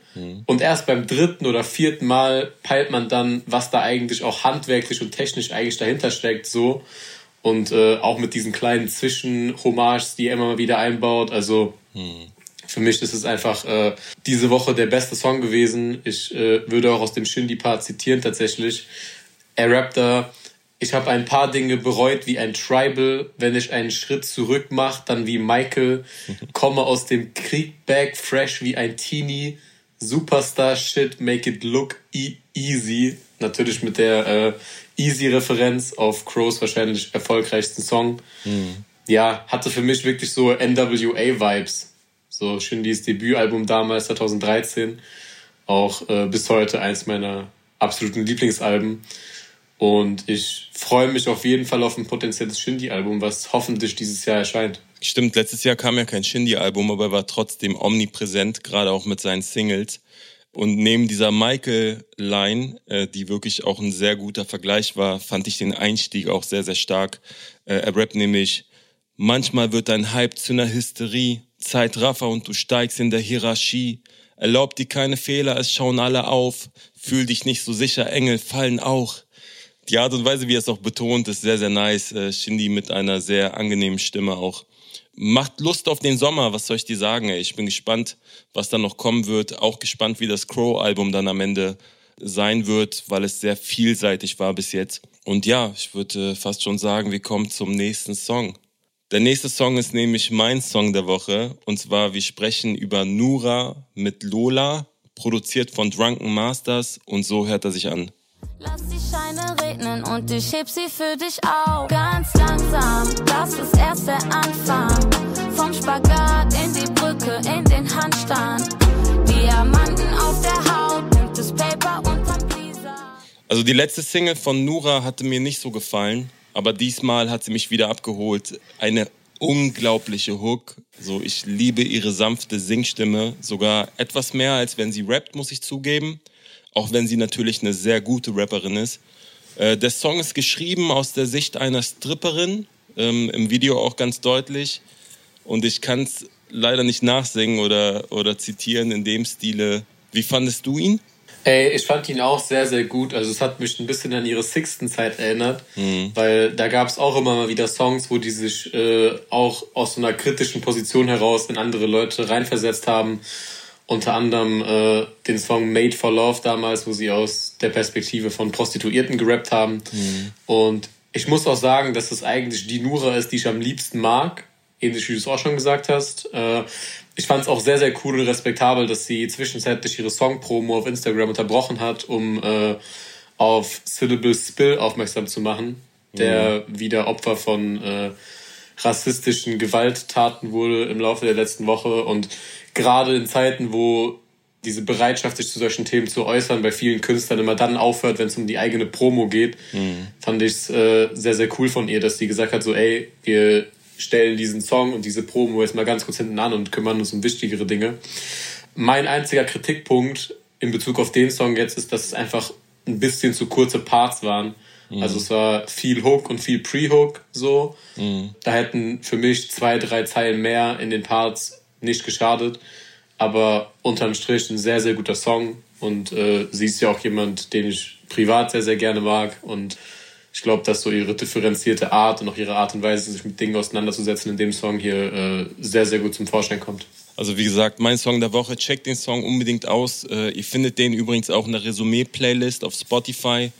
Und erst beim dritten oder vierten Mal peilt man dann, was da eigentlich auch handwerklich und technisch eigentlich dahinter steckt, so. Und äh, auch mit diesen kleinen Zwischenhommages, die er immer wieder einbaut. Also für mich ist es einfach äh, diese Woche der beste Song gewesen. Ich äh, würde auch aus dem Shindy-Part zitieren tatsächlich. Er rappt da, ich habe ein paar Dinge bereut wie ein Tribal. Wenn ich einen Schritt zurück mache, dann wie Michael. Komme aus dem Krieg back, fresh wie ein Teenie. Superstar Shit, make it look e easy. Natürlich mit der äh, Easy-Referenz auf Crows wahrscheinlich erfolgreichsten Song. Ja, hatte für mich wirklich so NWA-Vibes. So Shindys Debütalbum damals, 2013. Auch äh, bis heute eins meiner absoluten Lieblingsalben. Und ich freue mich auf jeden Fall auf ein potenzielles Shindy-Album, was hoffentlich dieses Jahr erscheint. Stimmt, letztes Jahr kam ja kein Shindy-Album, aber er war trotzdem omnipräsent, gerade auch mit seinen Singles. Und neben dieser Michael-Line, äh, die wirklich auch ein sehr guter Vergleich war, fand ich den Einstieg auch sehr, sehr stark. Äh, er rappt nämlich, manchmal wird dein Hype zu einer Hysterie, Zeitraffer und du steigst in der Hierarchie. Erlaub dir keine Fehler, es schauen alle auf. Fühl dich nicht so sicher, Engel fallen auch. die Art und Weise, wie er es auch betont, ist sehr, sehr nice. Äh, Shindy mit einer sehr angenehmen Stimme auch. Macht Lust auf den Sommer, was soll ich dir sagen? Ey? Ich bin gespannt, was dann noch kommen wird. Auch gespannt, wie das Crow-Album dann am Ende sein wird, weil es sehr vielseitig war bis jetzt. Und ja, ich würde fast schon sagen, wir kommen zum nächsten Song. Der nächste Song ist nämlich mein Song der Woche. Und zwar, wir sprechen über Nura mit Lola, produziert von Drunken Masters. Und so hört er sich an. Lass die Scheine regnen und ich heb sie für dich auf. Ganz langsam, das ist erst der Anfang. Vom Spagat in die Brücke, in den Handstand. Diamanten auf der Haut, das Paper unterm Pleaser. Also die letzte Single von Nura hatte mir nicht so gefallen. Aber diesmal hat sie mich wieder abgeholt. Eine unglaubliche Hook. So, ich liebe ihre sanfte Singstimme. Sogar etwas mehr, als wenn sie rappt, muss ich zugeben. Auch wenn sie natürlich eine sehr gute Rapperin ist. Äh, der Song ist geschrieben aus der Sicht einer Stripperin. Ähm, Im Video auch ganz deutlich. Und ich kann es leider nicht nachsingen oder, oder zitieren in dem Stile. Wie fandest du ihn? Ey, ich fand ihn auch sehr, sehr gut. Also es hat mich ein bisschen an ihre Sixten-Zeit erinnert, mhm. weil da gab es auch immer mal wieder Songs, wo die sich äh, auch aus so einer kritischen Position heraus in andere Leute reinversetzt haben. Unter anderem äh, den Song Made for Love damals, wo sie aus der Perspektive von Prostituierten gerappt haben. Mhm. Und ich muss auch sagen, dass es eigentlich die Nura ist, die ich am liebsten mag. Ähnlich wie du es auch schon gesagt hast. Ich fand es auch sehr, sehr cool und respektabel, dass sie zwischenzeitlich ihre Song-Promo auf Instagram unterbrochen hat, um äh, auf Syllable Spill aufmerksam zu machen, der mhm. wieder Opfer von äh, rassistischen Gewalttaten wurde im Laufe der letzten Woche. Und gerade in Zeiten, wo diese Bereitschaft, sich zu solchen Themen zu äußern, bei vielen Künstlern immer dann aufhört, wenn es um die eigene Promo geht, mhm. fand ich es äh, sehr, sehr cool von ihr, dass sie gesagt hat, so, ey, wir stellen diesen Song und diese Promo jetzt mal ganz kurz hinten an und kümmern uns um wichtigere Dinge. Mein einziger Kritikpunkt in Bezug auf den Song jetzt ist, dass es einfach ein bisschen zu kurze Parts waren. Mhm. Also es war viel Hook und viel Pre-Hook so. Mhm. Da hätten für mich zwei, drei Zeilen mehr in den Parts nicht geschadet. Aber unterm Strich ein sehr, sehr guter Song. Und äh, sie ist ja auch jemand, den ich privat sehr, sehr gerne mag. Und ich glaube, dass so ihre differenzierte Art und auch ihre Art und Weise, sich mit Dingen auseinanderzusetzen, in dem Song hier äh, sehr, sehr gut zum Vorschein kommt. Also wie gesagt, mein Song der Woche, checkt den Song unbedingt aus. Äh, ihr findet den übrigens auch in der Resümee-Playlist auf Spotify,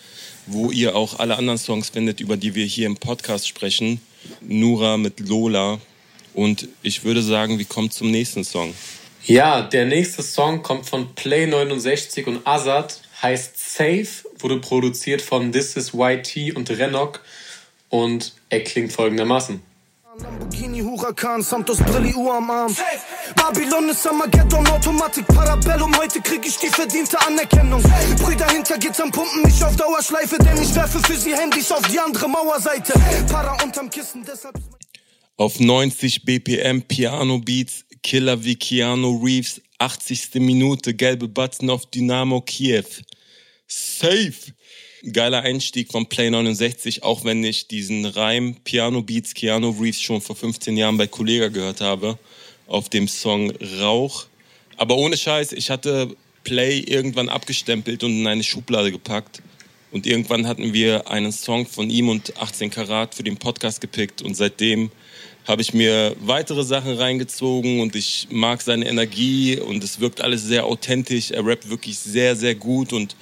wo ihr auch alle anderen Songs findet, über die wir hier im Podcast sprechen. Nura mit Lola. Und ich würde sagen, wir kommen zum nächsten Song. Ja, der nächste Song kommt von Play69 und Azad, heißt Safe, wurde produziert von This is YT und Renok und er klingt folgendermaßen. Lamborghini, Huracan, Santos, Brilli, Uhr am Arm. Babylon ist Armageddon, Automatik, Parabellum. Heute krieg ich die verdiente Anerkennung. Brüder hinter Gittern pumpen mich auf Dauerschleife, denn ich werfe für sie Handys auf die andere Mauerseite. Para unterm Kissen, deshalb. Auf 90 BPM Piano Beats, Killer wie Keanu Reeves, 80. Minute, gelbe Button auf Dynamo Kiew. Safe! Geiler Einstieg von Play 69, auch wenn ich diesen Reim Piano Beats Keanu Reeves schon vor 15 Jahren bei Kollega gehört habe, auf dem Song Rauch. Aber ohne Scheiß, ich hatte Play irgendwann abgestempelt und in eine Schublade gepackt. Und irgendwann hatten wir einen Song von ihm und 18 Karat für den Podcast gepickt und seitdem habe ich mir weitere Sachen reingezogen und ich mag seine Energie und es wirkt alles sehr authentisch. Er rappt wirklich sehr, sehr gut und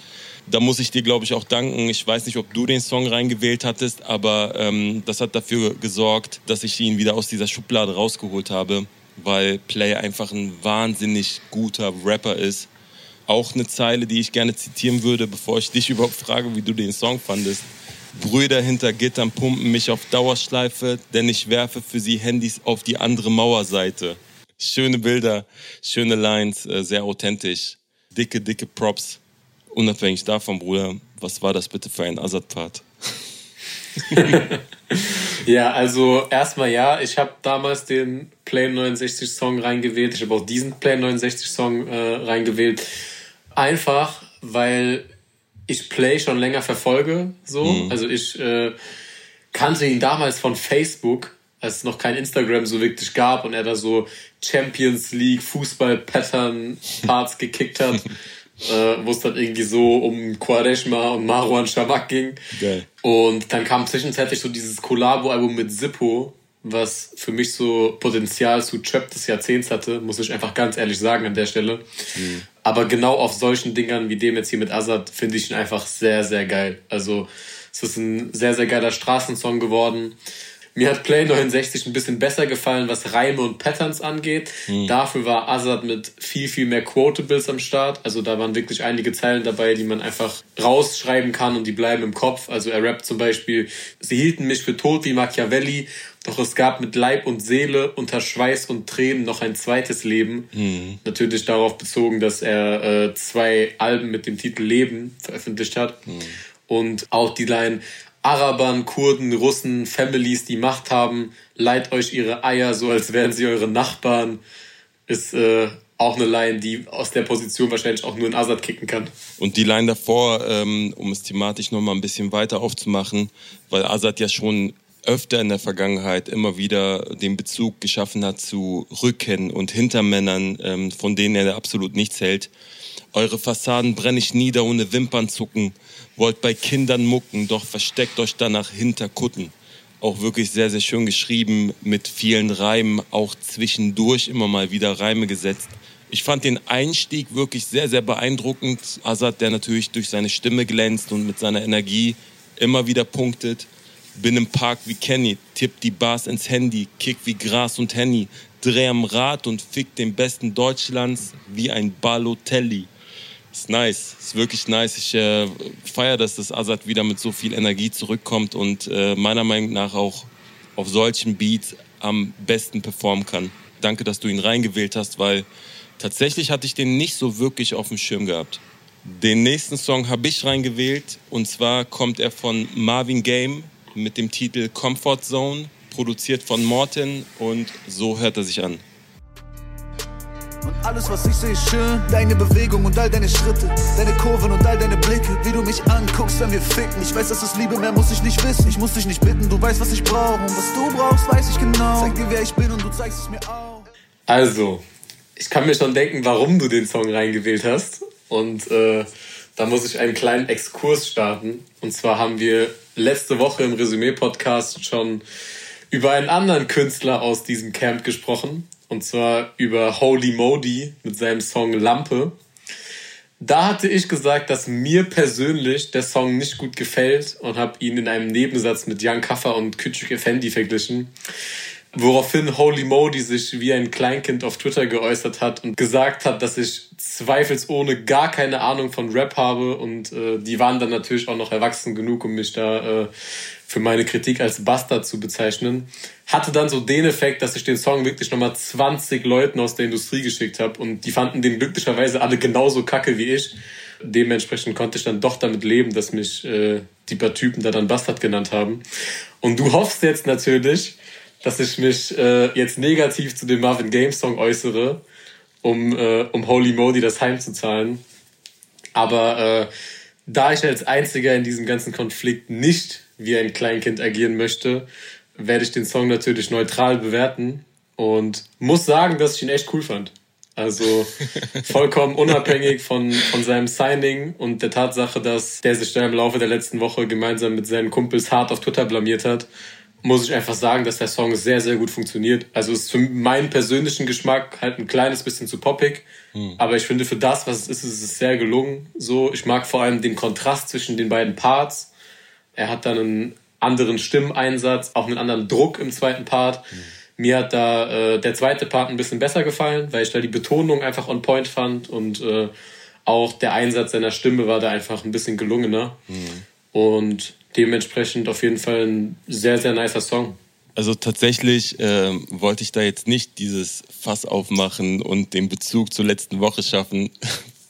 da muss ich dir, glaube ich, auch danken. Ich weiß nicht, ob du den Song reingewählt hattest, aber ähm, das hat dafür gesorgt, dass ich ihn wieder aus dieser Schublade rausgeholt habe, weil Play einfach ein wahnsinnig guter Rapper ist. Auch eine Zeile, die ich gerne zitieren würde, bevor ich dich überhaupt frage, wie du den Song fandest. Brüder hinter Gittern pumpen mich auf Dauerschleife, denn ich werfe für sie Handys auf die andere Mauerseite. Schöne Bilder, schöne Lines, äh, sehr authentisch. Dicke, dicke Props. Unabhängig davon, Bruder, was war das bitte für ein Assad-Part? ja, also erstmal ja, ich habe damals den Play 69 Song reingewählt. Ich habe auch diesen Play 69 Song äh, reingewählt. Einfach, weil ich Play schon länger verfolge. So. Mhm. Also ich äh, kannte ihn damals von Facebook, als es noch kein Instagram so wirklich gab und er da so Champions League Fußball-Pattern-Parts gekickt hat. äh, wo es dann irgendwie so um Quareshma und Marwan Shamak ging. Geil. Und dann kam zwischenzeitlich so dieses Collabo-Album mit Zippo, was für mich so Potenzial zu Trap des Jahrzehnts hatte, muss ich einfach ganz ehrlich sagen an der Stelle. Mhm. Aber genau auf solchen Dingern wie dem jetzt hier mit Azad finde ich ihn einfach sehr, sehr geil. Also es ist ein sehr, sehr geiler Straßensong geworden. Mir hat Play 69 ein bisschen besser gefallen, was Reime und Patterns angeht. Mhm. Dafür war Azad mit viel, viel mehr Quotables am Start. Also da waren wirklich einige Zeilen dabei, die man einfach rausschreiben kann und die bleiben im Kopf. Also er rappt zum Beispiel, sie hielten mich für tot wie Machiavelli, doch es gab mit Leib und Seele unter Schweiß und Tränen noch ein zweites Leben. Mhm. Natürlich darauf bezogen, dass er äh, zwei Alben mit dem Titel Leben veröffentlicht hat. Mhm. Und auch die Line, Arabern, Kurden, Russen, Families, die Macht haben, leiht euch ihre Eier so, als wären sie eure Nachbarn, ist äh, auch eine Line, die aus der Position wahrscheinlich auch nur in Assad kicken kann. Und die Line davor, ähm, um es thematisch nochmal ein bisschen weiter aufzumachen, weil Assad ja schon öfter in der Vergangenheit immer wieder den Bezug geschaffen hat zu Rücken und Hintermännern, ähm, von denen er absolut nichts hält. Eure Fassaden brenne ich nieder ohne Wimpern zucken wollt bei Kindern mucken, doch versteckt euch danach hinter Kutten. Auch wirklich sehr, sehr schön geschrieben, mit vielen Reimen, auch zwischendurch immer mal wieder Reime gesetzt. Ich fand den Einstieg wirklich sehr, sehr beeindruckend. Azad, der natürlich durch seine Stimme glänzt und mit seiner Energie immer wieder punktet. Bin im Park wie Kenny, tipp die Bars ins Handy, kick wie Gras und Henny, dreh am Rad und fick den Besten Deutschlands wie ein Balotelli. Ist nice, ist wirklich nice. Ich äh, feiere, dass das Azad wieder mit so viel Energie zurückkommt und äh, meiner Meinung nach auch auf solchen Beats am besten performen kann. Danke, dass du ihn reingewählt hast, weil tatsächlich hatte ich den nicht so wirklich auf dem Schirm gehabt. Den nächsten Song habe ich reingewählt und zwar kommt er von Marvin Game mit dem Titel Comfort Zone, produziert von Morten und so hört er sich an. Und alles, was ich sehe, ist schön. Deine Bewegung und all deine Schritte. Deine Kurven und all deine Blicke. Wie du mich anguckst, wenn wir ficken. Ich weiß, dass es Liebe, mehr muss ich nicht wissen. Ich muss dich nicht bitten, du weißt, was ich brauche. Und was du brauchst, weiß ich genau. Zeig dir, wer ich bin und du zeigst es mir auch. Also, ich kann mir schon denken, warum du den Song reingewählt hast. Und äh, da muss ich einen kleinen Exkurs starten. Und zwar haben wir letzte Woche im Resümee-Podcast schon über einen anderen Künstler aus diesem Camp gesprochen. Und zwar über Holy Modi mit seinem Song Lampe. Da hatte ich gesagt, dass mir persönlich der Song nicht gut gefällt und habe ihn in einem Nebensatz mit Jan Kaffer und Küçük Effendi verglichen. Woraufhin Holy Modi sich wie ein Kleinkind auf Twitter geäußert hat und gesagt hat, dass ich zweifelsohne gar keine Ahnung von Rap habe und äh, die waren dann natürlich auch noch erwachsen genug, um mich da äh, für meine Kritik als Bastard zu bezeichnen. Hatte dann so den Effekt, dass ich den Song wirklich nochmal 20 Leuten aus der Industrie geschickt habe und die fanden den glücklicherweise alle genauso kacke wie ich. Dementsprechend konnte ich dann doch damit leben, dass mich äh, die paar Typen da dann Bastard genannt haben. Und du hoffst jetzt natürlich, dass ich mich äh, jetzt negativ zu dem Marvin Games Song äußere, um, äh, um Holy Modi das heimzuzahlen. Aber äh, da ich als Einziger in diesem ganzen Konflikt nicht wie ein Kleinkind agieren möchte, werde ich den Song natürlich neutral bewerten und muss sagen, dass ich ihn echt cool fand. Also vollkommen unabhängig von, von seinem Signing und der Tatsache, dass der sich da im Laufe der letzten Woche gemeinsam mit seinen Kumpels hart auf Twitter blamiert hat, muss ich einfach sagen, dass der Song sehr, sehr gut funktioniert. Also ist für meinen persönlichen Geschmack halt ein kleines bisschen zu poppig. Hm. Aber ich finde, für das, was es ist, ist es sehr gelungen. So, ich mag vor allem den Kontrast zwischen den beiden Parts. Er hat dann einen anderen Stimmeinsatz, auch einen anderen Druck im zweiten Part. Mhm. Mir hat da äh, der zweite Part ein bisschen besser gefallen, weil ich da die Betonung einfach on point fand und äh, auch der Einsatz seiner Stimme war da einfach ein bisschen gelungener. Mhm. Und dementsprechend auf jeden Fall ein sehr, sehr nicer Song. Also tatsächlich äh, wollte ich da jetzt nicht dieses Fass aufmachen und den Bezug zur letzten Woche schaffen,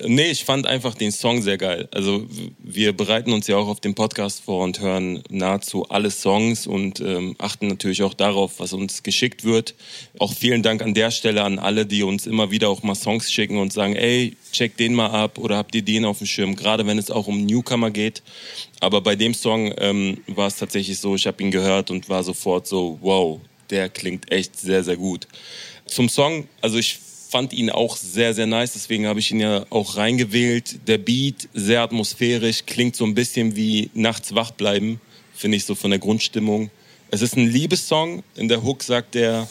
Nee, ich fand einfach den Song sehr geil. Also wir bereiten uns ja auch auf dem Podcast vor und hören nahezu alle Songs und ähm, achten natürlich auch darauf, was uns geschickt wird. Auch vielen Dank an der Stelle an alle, die uns immer wieder auch mal Songs schicken und sagen, ey, check den mal ab oder habt ihr den auf dem Schirm, gerade wenn es auch um Newcomer geht. Aber bei dem Song ähm, war es tatsächlich so, ich habe ihn gehört und war sofort so, wow, der klingt echt sehr, sehr gut. Zum Song, also ich fand ihn auch sehr, sehr nice, deswegen habe ich ihn ja auch reingewählt. Der Beat, sehr atmosphärisch, klingt so ein bisschen wie Nachts wach bleiben, finde ich so von der Grundstimmung. Es ist ein Liebessong. In der Hook sagt er,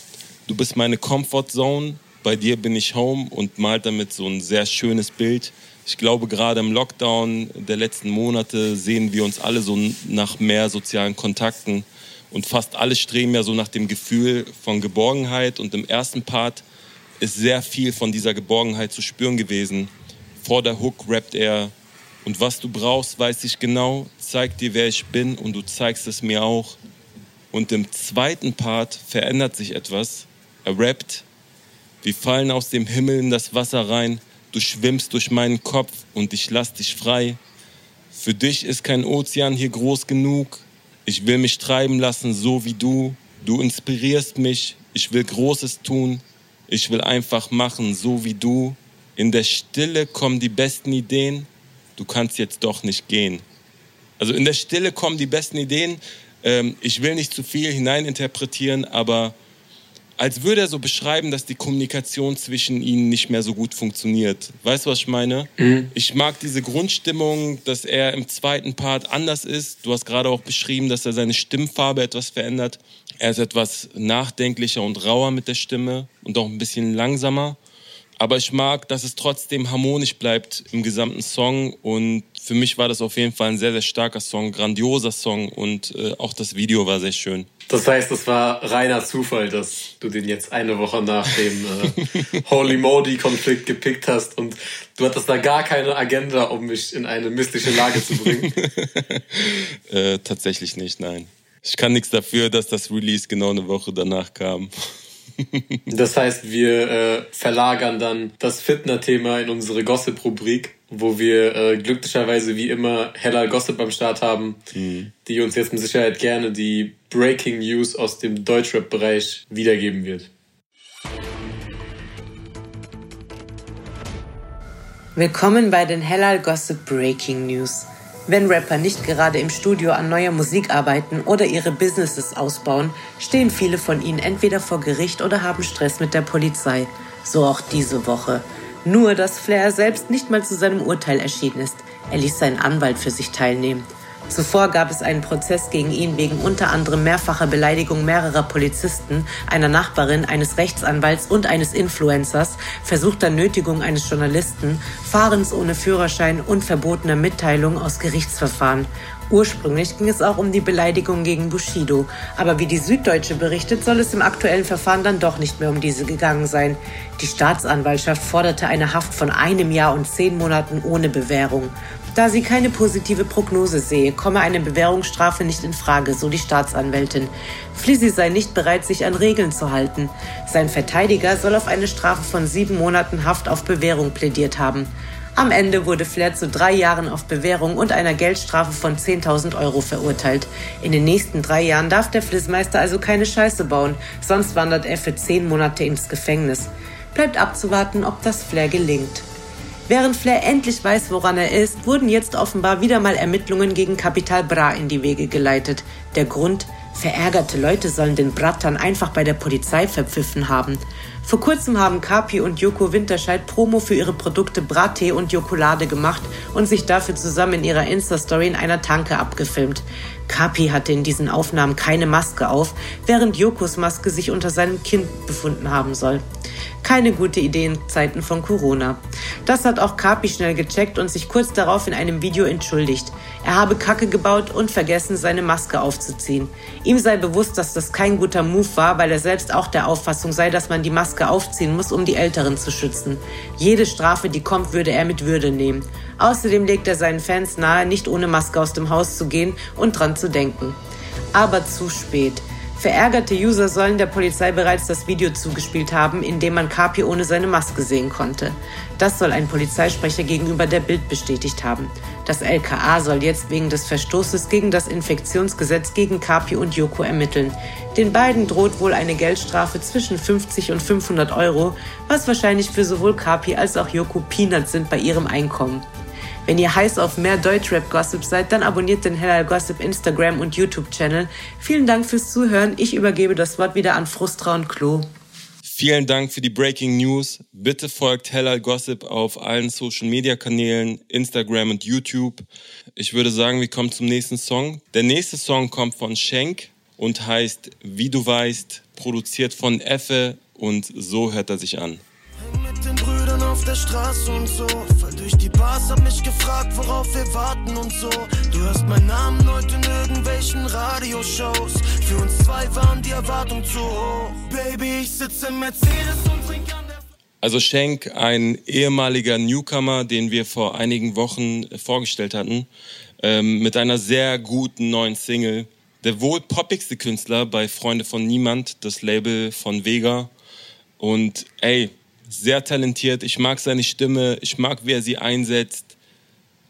du bist meine Comfort Zone, bei dir bin ich home und malt damit so ein sehr schönes Bild. Ich glaube, gerade im Lockdown der letzten Monate sehen wir uns alle so nach mehr sozialen Kontakten und fast alle streben ja so nach dem Gefühl von Geborgenheit und im ersten Part ist sehr viel von dieser Geborgenheit zu spüren gewesen. Vor der Hook rappt er und was du brauchst, weiß ich genau, zeig dir, wer ich bin und du zeigst es mir auch. Und im zweiten Part verändert sich etwas. Er rappt, wir fallen aus dem Himmel in das Wasser rein, du schwimmst durch meinen Kopf und ich lass dich frei. Für dich ist kein Ozean hier groß genug, ich will mich treiben lassen, so wie du. Du inspirierst mich, ich will Großes tun, ich will einfach machen, so wie du. In der Stille kommen die besten Ideen, du kannst jetzt doch nicht gehen. Also in der Stille kommen die besten Ideen. Ähm, ich will nicht zu viel hineininterpretieren, aber als würde er so beschreiben, dass die Kommunikation zwischen ihnen nicht mehr so gut funktioniert. Weißt du, was ich meine? Mhm. Ich mag diese Grundstimmung, dass er im zweiten Part anders ist. Du hast gerade auch beschrieben, dass er seine Stimmfarbe etwas verändert. Er ist etwas nachdenklicher und rauer mit der Stimme und auch ein bisschen langsamer. Aber ich mag, dass es trotzdem harmonisch bleibt im gesamten Song. Und für mich war das auf jeden Fall ein sehr, sehr starker Song, grandioser Song. Und äh, auch das Video war sehr schön. Das heißt, es war reiner Zufall, dass du den jetzt eine Woche nach dem äh, Holy Modi-Konflikt gepickt hast und du hattest da gar keine Agenda, um mich in eine mystische Lage zu bringen. äh, tatsächlich nicht, nein. Ich kann nichts dafür, dass das Release genau eine Woche danach kam. das heißt, wir äh, verlagern dann das Fitner-Thema in unsere Gossip-Rubrik, wo wir äh, glücklicherweise wie immer Hella Gossip am Start haben, mhm. die uns jetzt mit Sicherheit gerne die Breaking News aus dem Deutschrap-Bereich wiedergeben wird. Willkommen bei den Hellal Gossip Breaking News. Wenn Rapper nicht gerade im Studio an neuer Musik arbeiten oder ihre Businesses ausbauen, stehen viele von ihnen entweder vor Gericht oder haben Stress mit der Polizei. So auch diese Woche. Nur, dass Flair selbst nicht mal zu seinem Urteil erschienen ist. Er ließ seinen Anwalt für sich teilnehmen. Zuvor gab es einen Prozess gegen ihn wegen unter anderem mehrfacher Beleidigung mehrerer Polizisten, einer Nachbarin, eines Rechtsanwalts und eines Influencers, versuchter Nötigung eines Journalisten, Fahrens ohne Führerschein und verbotener Mitteilung aus Gerichtsverfahren. Ursprünglich ging es auch um die Beleidigung gegen Bushido, aber wie die Süddeutsche berichtet, soll es im aktuellen Verfahren dann doch nicht mehr um diese gegangen sein. Die Staatsanwaltschaft forderte eine Haft von einem Jahr und zehn Monaten ohne Bewährung. Da sie keine positive Prognose sehe, komme eine Bewährungsstrafe nicht in Frage, so die Staatsanwältin. Flizzy sei nicht bereit, sich an Regeln zu halten. Sein Verteidiger soll auf eine Strafe von sieben Monaten Haft auf Bewährung plädiert haben. Am Ende wurde Flair zu drei Jahren auf Bewährung und einer Geldstrafe von 10.000 Euro verurteilt. In den nächsten drei Jahren darf der Flissmeister also keine Scheiße bauen, sonst wandert er für zehn Monate ins Gefängnis. Bleibt abzuwarten, ob das Flair gelingt. Während Flair endlich weiß, woran er ist, wurden jetzt offenbar wieder mal Ermittlungen gegen Capital Bra in die Wege geleitet. Der Grund, verärgerte Leute sollen den Brattern einfach bei der Polizei verpfiffen haben. Vor kurzem haben Kapi und Joko Winterscheid Promo für ihre Produkte Brattee und Jokolade gemacht und sich dafür zusammen in ihrer Insta-Story in einer Tanke abgefilmt. Kapi hatte in diesen Aufnahmen keine Maske auf, während Jokos Maske sich unter seinem Kinn befunden haben soll. Keine gute Idee in Zeiten von Corona. Das hat auch Kapi schnell gecheckt und sich kurz darauf in einem Video entschuldigt. Er habe Kacke gebaut und vergessen, seine Maske aufzuziehen. Ihm sei bewusst, dass das kein guter Move war, weil er selbst auch der Auffassung sei, dass man die Maske aufziehen muss, um die Älteren zu schützen. Jede Strafe, die kommt, würde er mit Würde nehmen. Außerdem legt er seinen Fans nahe, nicht ohne Maske aus dem Haus zu gehen und dran zu denken. Aber zu spät. Verärgerte User sollen der Polizei bereits das Video zugespielt haben, in dem man Kapi ohne seine Maske sehen konnte. Das soll ein Polizeisprecher gegenüber der Bild bestätigt haben. Das LKA soll jetzt wegen des Verstoßes gegen das Infektionsgesetz gegen Kapi und Joko ermitteln. Den beiden droht wohl eine Geldstrafe zwischen 50 und 500 Euro, was wahrscheinlich für sowohl Kapi als auch Joko Peanuts sind bei ihrem Einkommen. Wenn ihr heiß auf mehr Deutschrap-Gossip seid, dann abonniert den Hellal Gossip Instagram und YouTube-Channel. Vielen Dank fürs Zuhören. Ich übergebe das Wort wieder an Frustra und Klo. Vielen Dank für die Breaking News. Bitte folgt Hellal Gossip auf allen Social Media Kanälen, Instagram und YouTube. Ich würde sagen, wir kommen zum nächsten Song. Der nächste Song kommt von Schenk und heißt Wie du weißt, produziert von Effe und so hört er sich an. Mit den Brüdern auf der Straße und so. Fall durch die Bars, hab mich gefragt, worauf wir warten und so. Du hörst meinen Namen heute in irgendwelchen Radioshows. Für uns zwei waren die Erwartungen zu hoch. Baby, ich sitze im Mercedes und trink an der. Also Schenk, ein ehemaliger Newcomer, den wir vor einigen Wochen vorgestellt hatten, ähm, mit einer sehr guten neuen Single. Der wohl poppigste Künstler bei Freunde von Niemand, das Label von Vega. Und ey, sehr talentiert. Ich mag seine Stimme, ich mag, wie er sie einsetzt.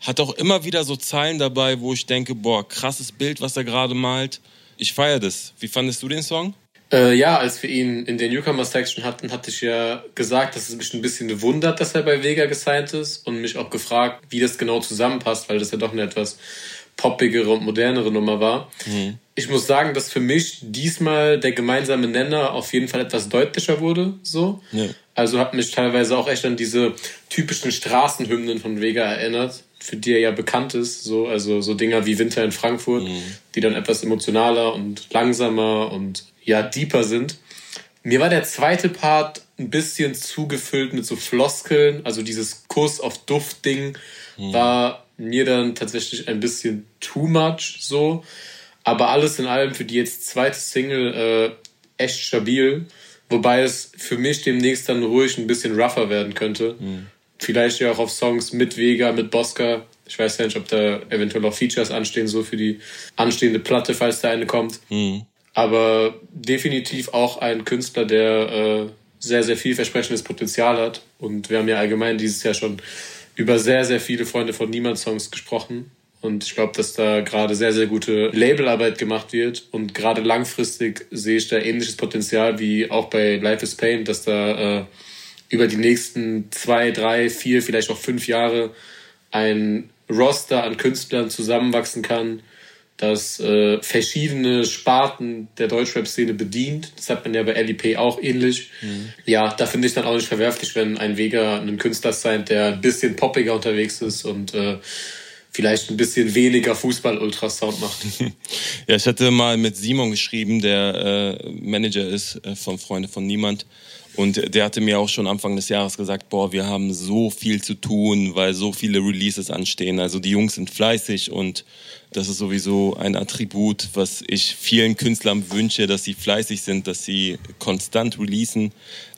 Hat auch immer wieder so Zeilen dabei, wo ich denke, boah, krasses Bild, was er gerade malt. Ich feiere das. Wie fandest du den Song? Äh, ja, als wir ihn in der Newcomer-Section hatten, hatte ich ja gesagt, dass es mich ein bisschen wundert, dass er bei Vega gesigned ist und mich auch gefragt, wie das genau zusammenpasst, weil das ja doch eine etwas poppigere und modernere Nummer war. Mhm. Ich muss sagen, dass für mich diesmal der gemeinsame Nenner auf jeden Fall etwas deutlicher wurde. So. Ja. Also hat mich teilweise auch echt an diese typischen Straßenhymnen von Vega erinnert, für die er ja bekannt ist. So, also so Dinger wie Winter in Frankfurt, Mhm. die dann etwas emotionaler und langsamer und ja, deeper sind. Mir war der zweite Part ein bisschen zugefüllt mit so Floskeln, also dieses Kuss auf Duft-Ding war mir dann tatsächlich ein bisschen too much so. Aber alles in allem für die jetzt zweite Single äh, echt stabil. Wobei es für mich demnächst dann ruhig ein bisschen rougher werden könnte. Vielleicht ja auch auf Songs mit Vega, mit Bosca. Ich weiß ja nicht, ob da eventuell auch Features anstehen, so für die anstehende Platte, falls da eine kommt. Aber definitiv auch ein Künstler, der äh, sehr, sehr vielversprechendes Potenzial hat. Und wir haben ja allgemein dieses Jahr schon über sehr, sehr viele Freunde von Niemand Songs gesprochen. Und ich glaube, dass da gerade sehr, sehr gute Labelarbeit gemacht wird. Und gerade langfristig sehe ich da ähnliches Potenzial wie auch bei Life is Pain, dass da äh, über die nächsten zwei, drei, vier, vielleicht auch fünf Jahre ein Roster an Künstlern zusammenwachsen kann, das äh, verschiedene Sparten der Deutschrap-Szene bedient. Das hat man ja bei LEP auch ähnlich. Ja, da finde ich dann auch nicht verwerflich, wenn ein Vega einen Künstler sein, der ein bisschen poppiger unterwegs ist und äh, vielleicht ein bisschen weniger Fußball-Ultrasound macht. Ja, ich hatte mal mit Simon geschrieben, der äh, Manager ist äh, von Freunde von Niemand. Und der hatte mir auch schon Anfang des Jahres gesagt, boah, wir haben so viel zu tun, weil so viele Releases anstehen. Also die Jungs sind fleißig und das ist sowieso ein Attribut, was ich vielen Künstlern wünsche, dass sie fleißig sind, dass sie konstant releasen.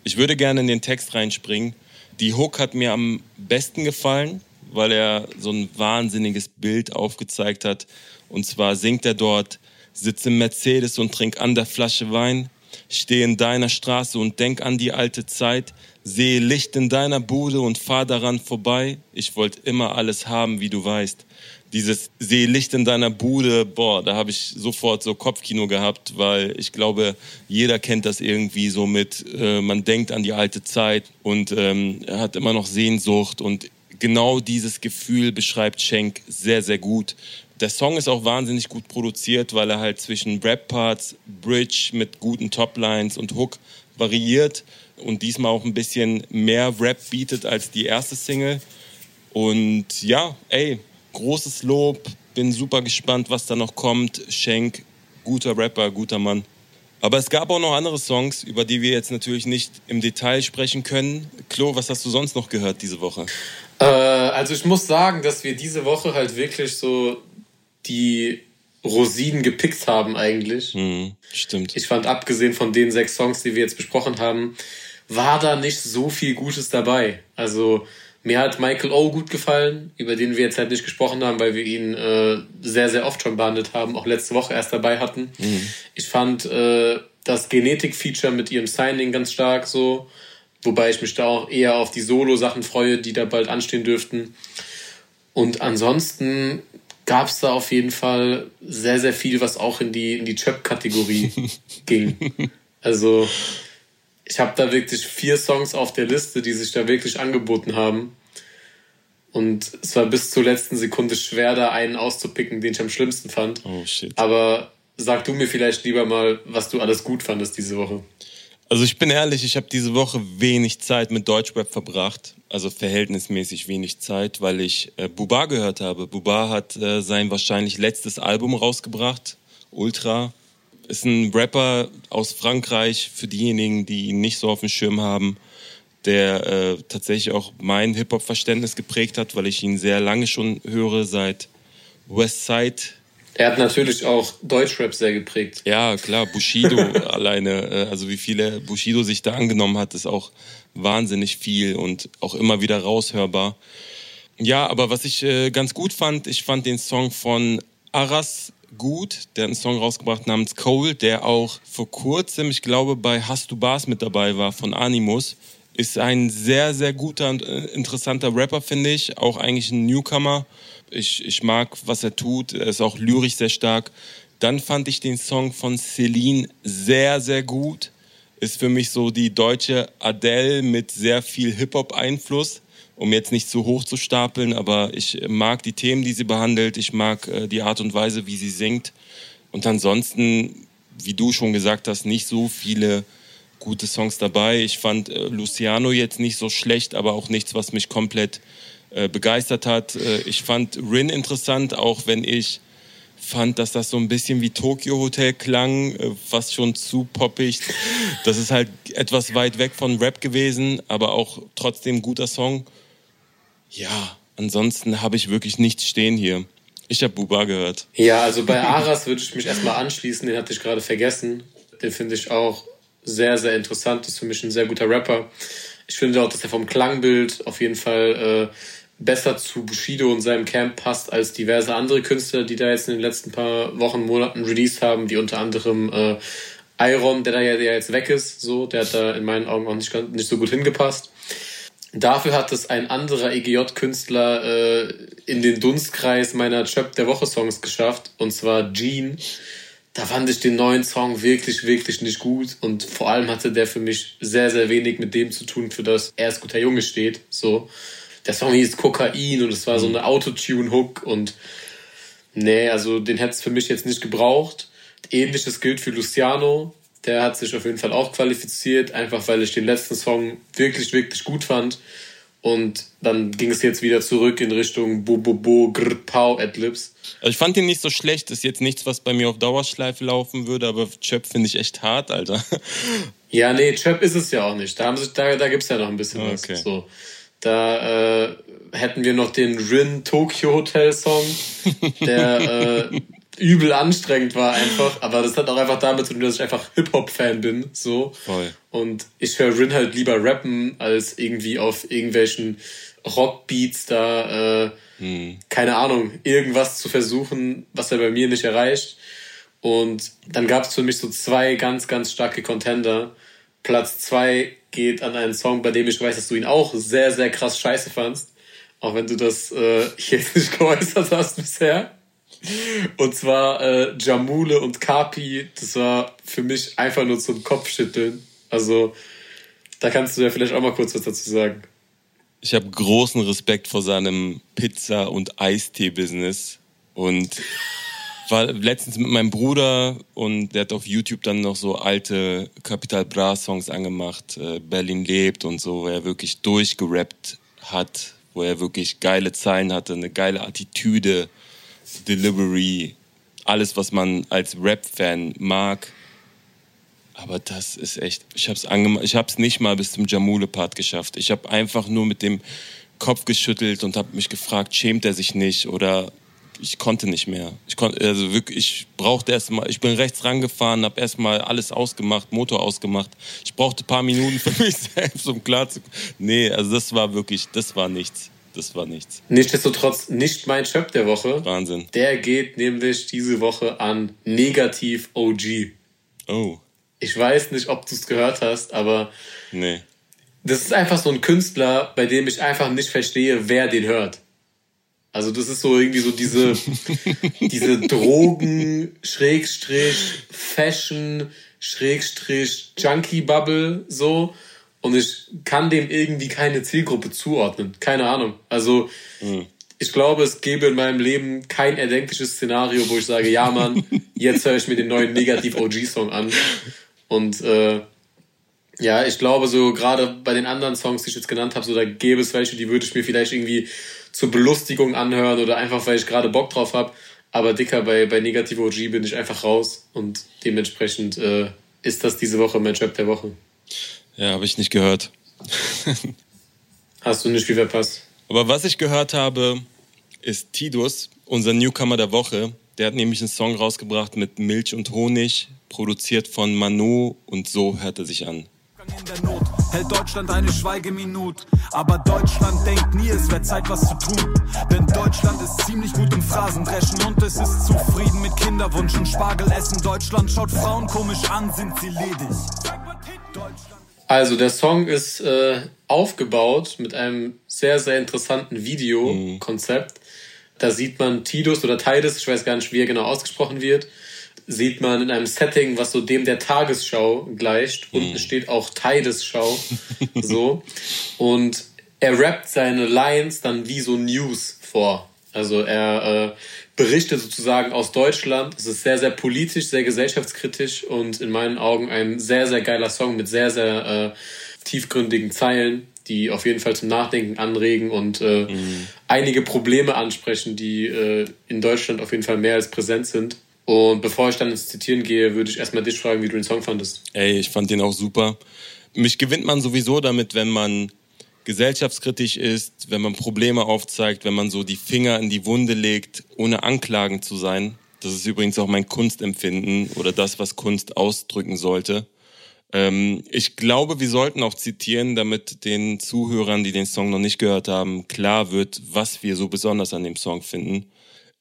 Ich würde gerne in den Text reinspringen. Die Hook hat mir am besten gefallen, weil er so ein wahnsinniges Bild aufgezeigt hat. Und zwar singt er dort, sitz im Mercedes und trink an der Flasche Wein, steh in deiner Straße und denk an die alte Zeit, sehe Licht in deiner Bude und fahr daran vorbei. Ich wollte immer alles haben, wie du weißt. Dieses sehe Licht in deiner Bude, boah, da habe ich sofort so Kopfkino gehabt, weil ich glaube, jeder kennt das irgendwie so mit, äh, man denkt an die alte Zeit und ähm, hat immer noch Sehnsucht und genau dieses Gefühl beschreibt Schenk sehr, sehr gut. Der Song ist auch wahnsinnig gut produziert, weil er halt zwischen Rap-Parts, Bridge mit guten Toplines und Hook variiert und diesmal auch ein bisschen mehr Rap bietet als die erste Single. Und ja, ey, großes Lob, bin super gespannt, was da noch kommt. Schenk, guter Rapper, guter Mann. Aber es gab auch noch andere Songs, über die wir jetzt natürlich nicht im Detail sprechen können. Klo, was hast du sonst noch gehört diese Woche? Äh, also ich muss sagen, dass wir diese Woche halt wirklich so die Rosinen gepickt haben eigentlich. Hm, stimmt. Ich fand, abgesehen von den sechs Songs, die wir jetzt besprochen haben, war da nicht so viel Gutes dabei. Also mir hat Michael O. gut gefallen, über den wir jetzt halt nicht gesprochen haben, weil wir ihn äh, sehr, sehr oft schon behandelt haben, auch letzte Woche erst dabei hatten. Ich fand äh, das Genetik-Feature mit ihrem Signing ganz stark so, wobei ich mich da auch eher auf die Solo-Sachen freue, die da bald anstehen dürften. Und ansonsten gab es da auf jeden Fall sehr, sehr viel, was auch in die, in die Chöp-Kategorie ging. Also ich habe da wirklich vier Songs auf der Liste, die sich da wirklich angeboten haben. Und es war bis zur letzten Sekunde schwer, da einen auszupicken, den ich am schlimmsten fand. Oh shit. Aber sag du mir vielleicht lieber mal, was du alles gut fandest diese Woche. Also ich bin ehrlich, ich habe diese Woche wenig Zeit mit Deutschrap verbracht. Also verhältnismäßig wenig Zeit, weil ich äh, Buba gehört habe. Buba hat äh, sein wahrscheinlich letztes Album rausgebracht, Ultra. Ist ein Rapper aus Frankreich, für diejenigen, die ihn nicht so auf dem Schirm haben, der äh, tatsächlich auch mein Hip-Hop-Verständnis geprägt hat, weil ich ihn sehr lange schon höre, seit Westside er hat natürlich auch Deutschrap sehr geprägt. Ja, klar, Bushido alleine, äh, also wie viele Bushido sich da angenommen hat, ist auch wahnsinnig viel und auch immer wieder raushörbar. Ja, aber was ich äh, ganz gut fand, ich fand den Song von Aras gut. Der hat einen Song rausgebracht namens Cold, der auch vor kurzem, ich glaube, bei Hast du Bars mit dabei war von Animus. Ist ein sehr, sehr guter und äh, interessanter Rapper, finde ich. Auch eigentlich ein Newcomer. Ich, ich mag, was er tut. Er ist auch lyrisch sehr stark. Dann fand ich den Song von Celine sehr, sehr gut. Ist für mich so die deutsche Adele mit sehr viel Hip-Hop-Einfluss, um jetzt nicht zu hoch zu stapeln, aber ich mag die Themen, die sie behandelt. Ich mag äh, die Art und Weise, wie sie singt. Und ansonsten, wie du schon gesagt hast, nicht so viele gute Songs dabei. Ich fand äh, Luciano jetzt nicht so schlecht, aber auch nichts, was mich komplett äh, begeistert hat. Äh, ich fand Rin interessant, auch wenn ich fand, dass das so ein bisschen wie Tokyo Hotel klang, äh, fast schon zu poppig. Das ist halt etwas weit weg von Rap gewesen, aber auch trotzdem guter Song. Ja, ansonsten habe ich wirklich nichts stehen hier. Ich habe Buba gehört. Ja, also bei Aras würde ich mich erstmal anschließen, den hatte ich gerade vergessen. Den finde ich auch sehr, sehr interessant. Ist für mich ein sehr guter Rapper. Ich finde auch, dass er vom Klangbild auf jeden Fall äh, besser zu Bushido und seinem Camp passt als diverse andere Künstler, die da jetzt in den letzten paar Wochen, Monaten released haben, wie unter anderem äh, Iron, der da ja der jetzt weg ist, so, der hat da in meinen Augen auch nicht, nicht so gut hingepasst. Dafür hat es ein anderer EGJ-Künstler äh, in den Dunstkreis meiner Chöp der Woche Songs geschafft, und zwar Gene. Da fand ich den neuen Song wirklich, wirklich nicht gut und vor allem hatte der für mich sehr, sehr wenig mit dem zu tun, für das er als guter Junge steht. So der Song hieß Kokain und es war so eine Autotune-Hook und nee, also den hätte es für mich jetzt nicht gebraucht. Ähnliches gilt für Luciano. Der hat sich auf jeden Fall auch qualifiziert, einfach weil ich den letzten Song wirklich, wirklich gut fand. Und dann ging es jetzt wieder zurück in Richtung Bo Bo Bo Grr Pau Adlibs. Also ich fand ihn nicht so schlecht. Ist jetzt nichts, was bei mir auf Dauerschleife laufen würde, aber Chöp finde ich echt hart, Alter. Ja, nee, Chöp ist es ja auch nicht. Da, haben sich, da, da gibt es ja noch ein bisschen okay. was. So. Da äh, hätten wir noch den Rin Tokyo Hotel Song, der äh, übel anstrengend war einfach. Aber das hat auch einfach damit zu tun, dass ich einfach Hip-Hop-Fan bin. So. Voll. Und ich höre Rin halt lieber rappen, als irgendwie auf irgendwelchen Rockbeats da, äh, hm. keine Ahnung, irgendwas zu versuchen, was er bei mir nicht erreicht. Und dann gab es für mich so zwei ganz, ganz starke Contender. Platz zwei geht an einen Song, bei dem ich weiß, dass du ihn auch sehr, sehr krass scheiße fandst. Auch wenn du das äh, jetzt nicht geäußert hast bisher. Und zwar äh, Jamule und Kapi, das war für mich einfach nur zum Kopfschütteln. Also, da kannst du ja vielleicht auch mal kurz was dazu sagen. Ich habe großen Respekt vor seinem Pizza- und Eistee-Business. Und war letztens mit meinem Bruder und der hat auf YouTube dann noch so alte Capital Bra Songs angemacht, äh, Berlin lebt und so, wo er wirklich durchgerappt hat, wo er wirklich geile Zeilen hatte, eine geile Attitüde, Delivery, alles, was man als Rap-Fan mag. Aber das ist echt, ich hab's, ich hab's nicht mal bis zum Jamule-Part geschafft. Ich habe einfach nur mit dem Kopf geschüttelt und habe mich gefragt, schämt er sich nicht oder ich konnte nicht mehr. Ich konnte, also wirklich, ich brauchte erstmal, ich bin rechts rangefahren, habe erstmal alles ausgemacht, Motor ausgemacht. Ich brauchte ein paar Minuten für mich selbst, um klar zu. Nee, also das war wirklich, das war nichts. Das war nichts. Nichtsdestotrotz nicht mein Chöp der Woche. Wahnsinn. Der geht nämlich diese Woche an Negativ OG. Oh. Ich weiß nicht, ob du es gehört hast, aber. Nee. Das ist einfach so ein Künstler, bei dem ich einfach nicht verstehe, wer den hört. Also das ist so irgendwie so diese, diese Drogen, Schrägstrich, Fashion, Schrägstrich, Junkie-Bubble, so. Und ich kann dem irgendwie keine Zielgruppe zuordnen. Keine Ahnung. Also, mhm. ich glaube, es gäbe in meinem Leben kein erdenkliches Szenario, wo ich sage, ja Mann, jetzt höre ich mir den neuen Negativ-OG-Song an. Und äh, Ja, ich glaube so gerade bei den anderen Songs, die ich jetzt genannt habe, so da gäbe es welche, die würde ich mir vielleicht irgendwie zur Belustigung anhören oder einfach, weil ich gerade Bock drauf habe. Aber Dicker, bei, bei Negative OG bin ich einfach raus und dementsprechend äh, ist das diese Woche mein Trap der Woche. Ja, habe ich nicht gehört. Hast du nicht viel verpasst. Aber was ich gehört habe, ist Tidus, unser Newcomer der Woche. Der hat nämlich einen Song rausgebracht mit Milch und Honig, produziert von Manu und so hört er sich an. In der Not hält Deutschland eine Schweigeminute. Aber Deutschland denkt nie, es wäre Zeit, was zu tun. Denn Deutschland ist ziemlich gut im Phrasendreschen und es ist zufrieden mit Kinderwunsch und Spargelessen. Deutschland schaut Frauen komisch an, sind sie ledig. Also der Song ist äh, aufgebaut mit einem sehr, sehr interessanten Videokonzept. Da sieht man Tidus oder Titus, ich weiß gar nicht, wie er genau ausgesprochen wird, sieht man in einem Setting, was so dem der Tagesschau gleicht. Unten steht auch Titus-Schau. so. Und er rappt seine Lines dann wie so News vor. Also er äh, berichtet sozusagen aus Deutschland. Es ist sehr, sehr politisch, sehr gesellschaftskritisch und in meinen Augen ein sehr, sehr geiler Song mit sehr, sehr äh, tiefgründigen Zeilen, die auf jeden Fall zum Nachdenken anregen und äh, einige Probleme ansprechen, die äh, in Deutschland auf jeden Fall mehr als präsent sind. Und bevor ich dann ins Zitieren gehe, würde ich erstmal dich fragen, wie du den Song fandest. Ey, ich fand den auch super. Mich gewinnt man sowieso damit, wenn man gesellschaftskritisch ist, wenn man Probleme aufzeigt, wenn man so die Finger in die Wunde legt, ohne anklagend zu sein. Das ist übrigens auch mein Kunstempfinden oder das, was Kunst ausdrücken sollte. Ähm, ich glaube, wir sollten auch zitieren, damit den Zuhörern, die den Song noch nicht gehört haben, klar wird, was wir so besonders an dem Song finden.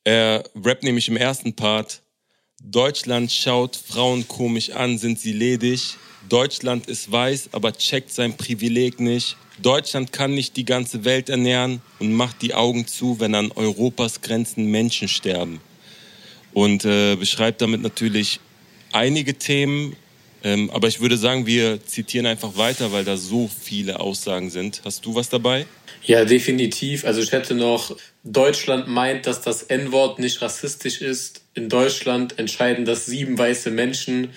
Er rappt nämlich im ersten Part, Deutschland schaut Frauen komisch an, sind sie ledig. Deutschland ist weiß, aber checkt sein Privileg nicht. Deutschland kann nicht die ganze Welt ernähren und macht die Augen zu, wenn an Europas Grenzen Menschen sterben. Und äh, beschreibt damit natürlich einige Themen, ähm, aber ich würde sagen, wir zitieren einfach weiter, weil da so viele Aussagen sind. Hast du was dabei? Ja, definitiv. Also ich hätte noch, Deutschland meint, dass das N-Wort nicht rassistisch ist. In Deutschland entscheiden das sieben weiße Menschen.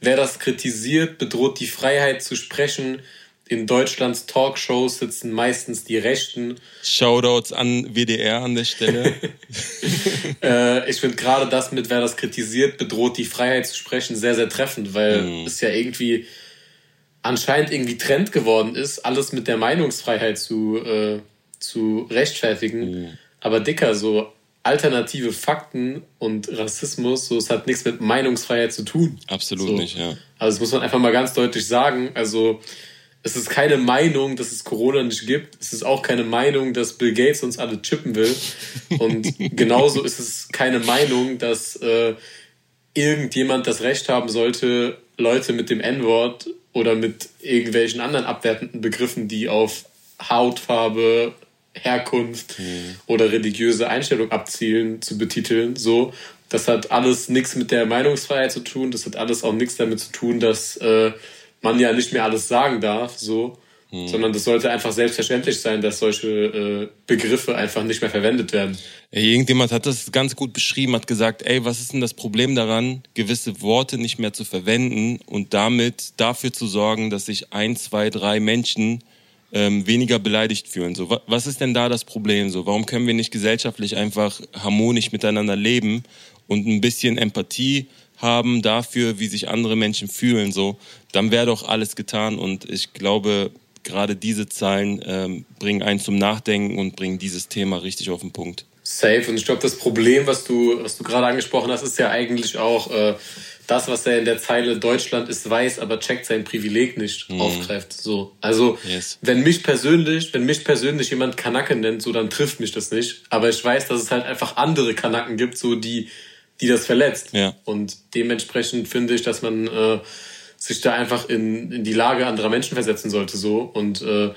Wer das kritisiert, bedroht die Freiheit zu sprechen. In Deutschlands Talkshows sitzen meistens die Rechten. Shoutouts an WDR an der Stelle. äh, ich finde gerade das mit, wer das kritisiert, bedroht die Freiheit zu sprechen, sehr, sehr treffend, weil Mhm. es ja irgendwie anscheinend irgendwie Trend geworden ist, alles mit der Meinungsfreiheit zu, äh, zu rechtfertigen. Mhm. Aber dicker, so alternative Fakten und Rassismus, so es hat nichts mit Meinungsfreiheit zu tun. Absolut So. nicht, ja. Also das muss man einfach mal ganz deutlich sagen. Also es ist keine Meinung, dass es Corona nicht gibt. Es ist auch keine Meinung, dass Bill Gates uns alle chippen will. Und genauso ist es keine Meinung, dass äh, irgendjemand das Recht haben sollte, Leute mit dem N-Wort oder mit irgendwelchen anderen abwertenden Begriffen, die auf Hautfarbe, Herkunft oder religiöse Einstellung abzielen, zu betiteln. So, das hat alles nichts mit der Meinungsfreiheit zu tun. Das hat alles auch nichts damit zu tun, dass äh, man ja nicht mehr alles sagen darf. So, sondern das sollte einfach selbstverständlich sein, dass solche äh, Begriffe einfach nicht mehr verwendet werden. Irgendjemand hat das ganz gut beschrieben, hat gesagt, ey, was ist denn das Problem daran, gewisse Worte nicht mehr zu verwenden und damit dafür zu sorgen, dass sich ein, zwei, drei Menschen ähm, weniger beleidigt fühlen. So, wa- was ist denn da das Problem? So, warum können wir nicht gesellschaftlich einfach harmonisch miteinander leben und ein bisschen Empathie haben dafür, wie sich andere Menschen fühlen? So, dann wäre doch alles getan. Und ich glaube, gerade diese Zahlen ähm, bringen einen zum Nachdenken und bringen dieses Thema richtig auf den Punkt. Safe. Und ich glaube, das Problem, was du, was du gerade angesprochen hast, ist ja eigentlich auch äh, das, was er in der Zeile Deutschland ist weiß, aber checkt sein Privileg nicht aufgreift. So. Also, Yes. wenn mich persönlich, wenn mich persönlich jemand Kanake nennt, so, dann trifft mich das nicht. Aber ich weiß, dass es halt einfach andere Kanaken gibt, so, die, die das verletzt. Ja. Und dementsprechend finde ich, dass man äh, sich da einfach in, in die Lage anderer Menschen versetzen sollte, so. Und äh,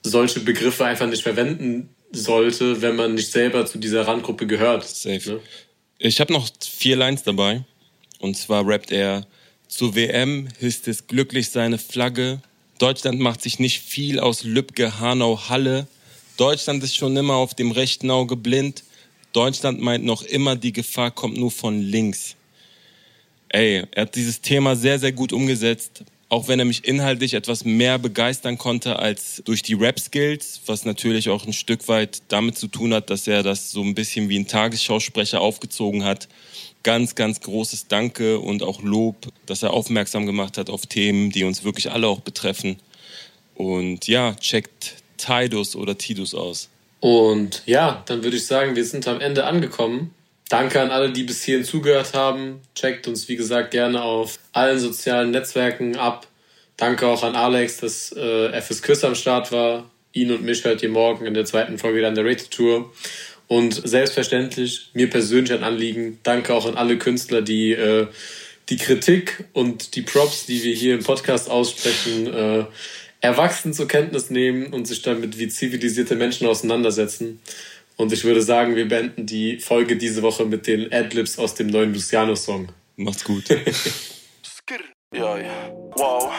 solche Begriffe einfach nicht verwenden sollte, wenn man nicht selber zu dieser Randgruppe gehört. Safe. Ne? Ich habe noch vier Lines dabei. Und zwar rappt er, zur WM hisst es glücklich seine Flagge. Deutschland macht sich nicht viel aus Lübcke, Hanau, Halle. Deutschland ist schon immer auf dem rechten Auge blind. Deutschland meint noch immer, die Gefahr kommt nur von links. Ey, er hat dieses Thema sehr, sehr gut umgesetzt. auch wenn er mich inhaltlich etwas mehr begeistern konnte als durch die Rap-Skills, was natürlich auch ein Stück weit damit zu tun hat, dass er das so ein bisschen wie ein Tagesschausprecher aufgezogen hat. Ganz, ganz großes Danke und auch Lob, dass er aufmerksam gemacht hat auf Themen, die uns wirklich alle auch betreffen. Und ja, checkt Tidus oder Tidus aus. Und ja, dann würde ich sagen, wir sind am Ende angekommen. Danke an alle, die bis hierhin zugehört haben. Checkt uns, wie gesagt, gerne auf allen sozialen Netzwerken ab. Danke auch an Alex, dass äh, fürs Küss am Start war. Ihn und mich hört ihr morgen in der zweiten Folge dann der Rated Tour. Und selbstverständlich, mir persönlich ein Anliegen. Danke auch an alle Künstler, die äh, die Kritik und die Props, die wir hier im Podcast aussprechen, äh, erwachsen zur Kenntnis nehmen und sich damit wie zivilisierte Menschen auseinandersetzen. Und ich würde sagen, wir beenden die Folge diese Woche mit den Adlibs aus dem neuen Luciano-Song. Macht's gut. ja, ja. Wow.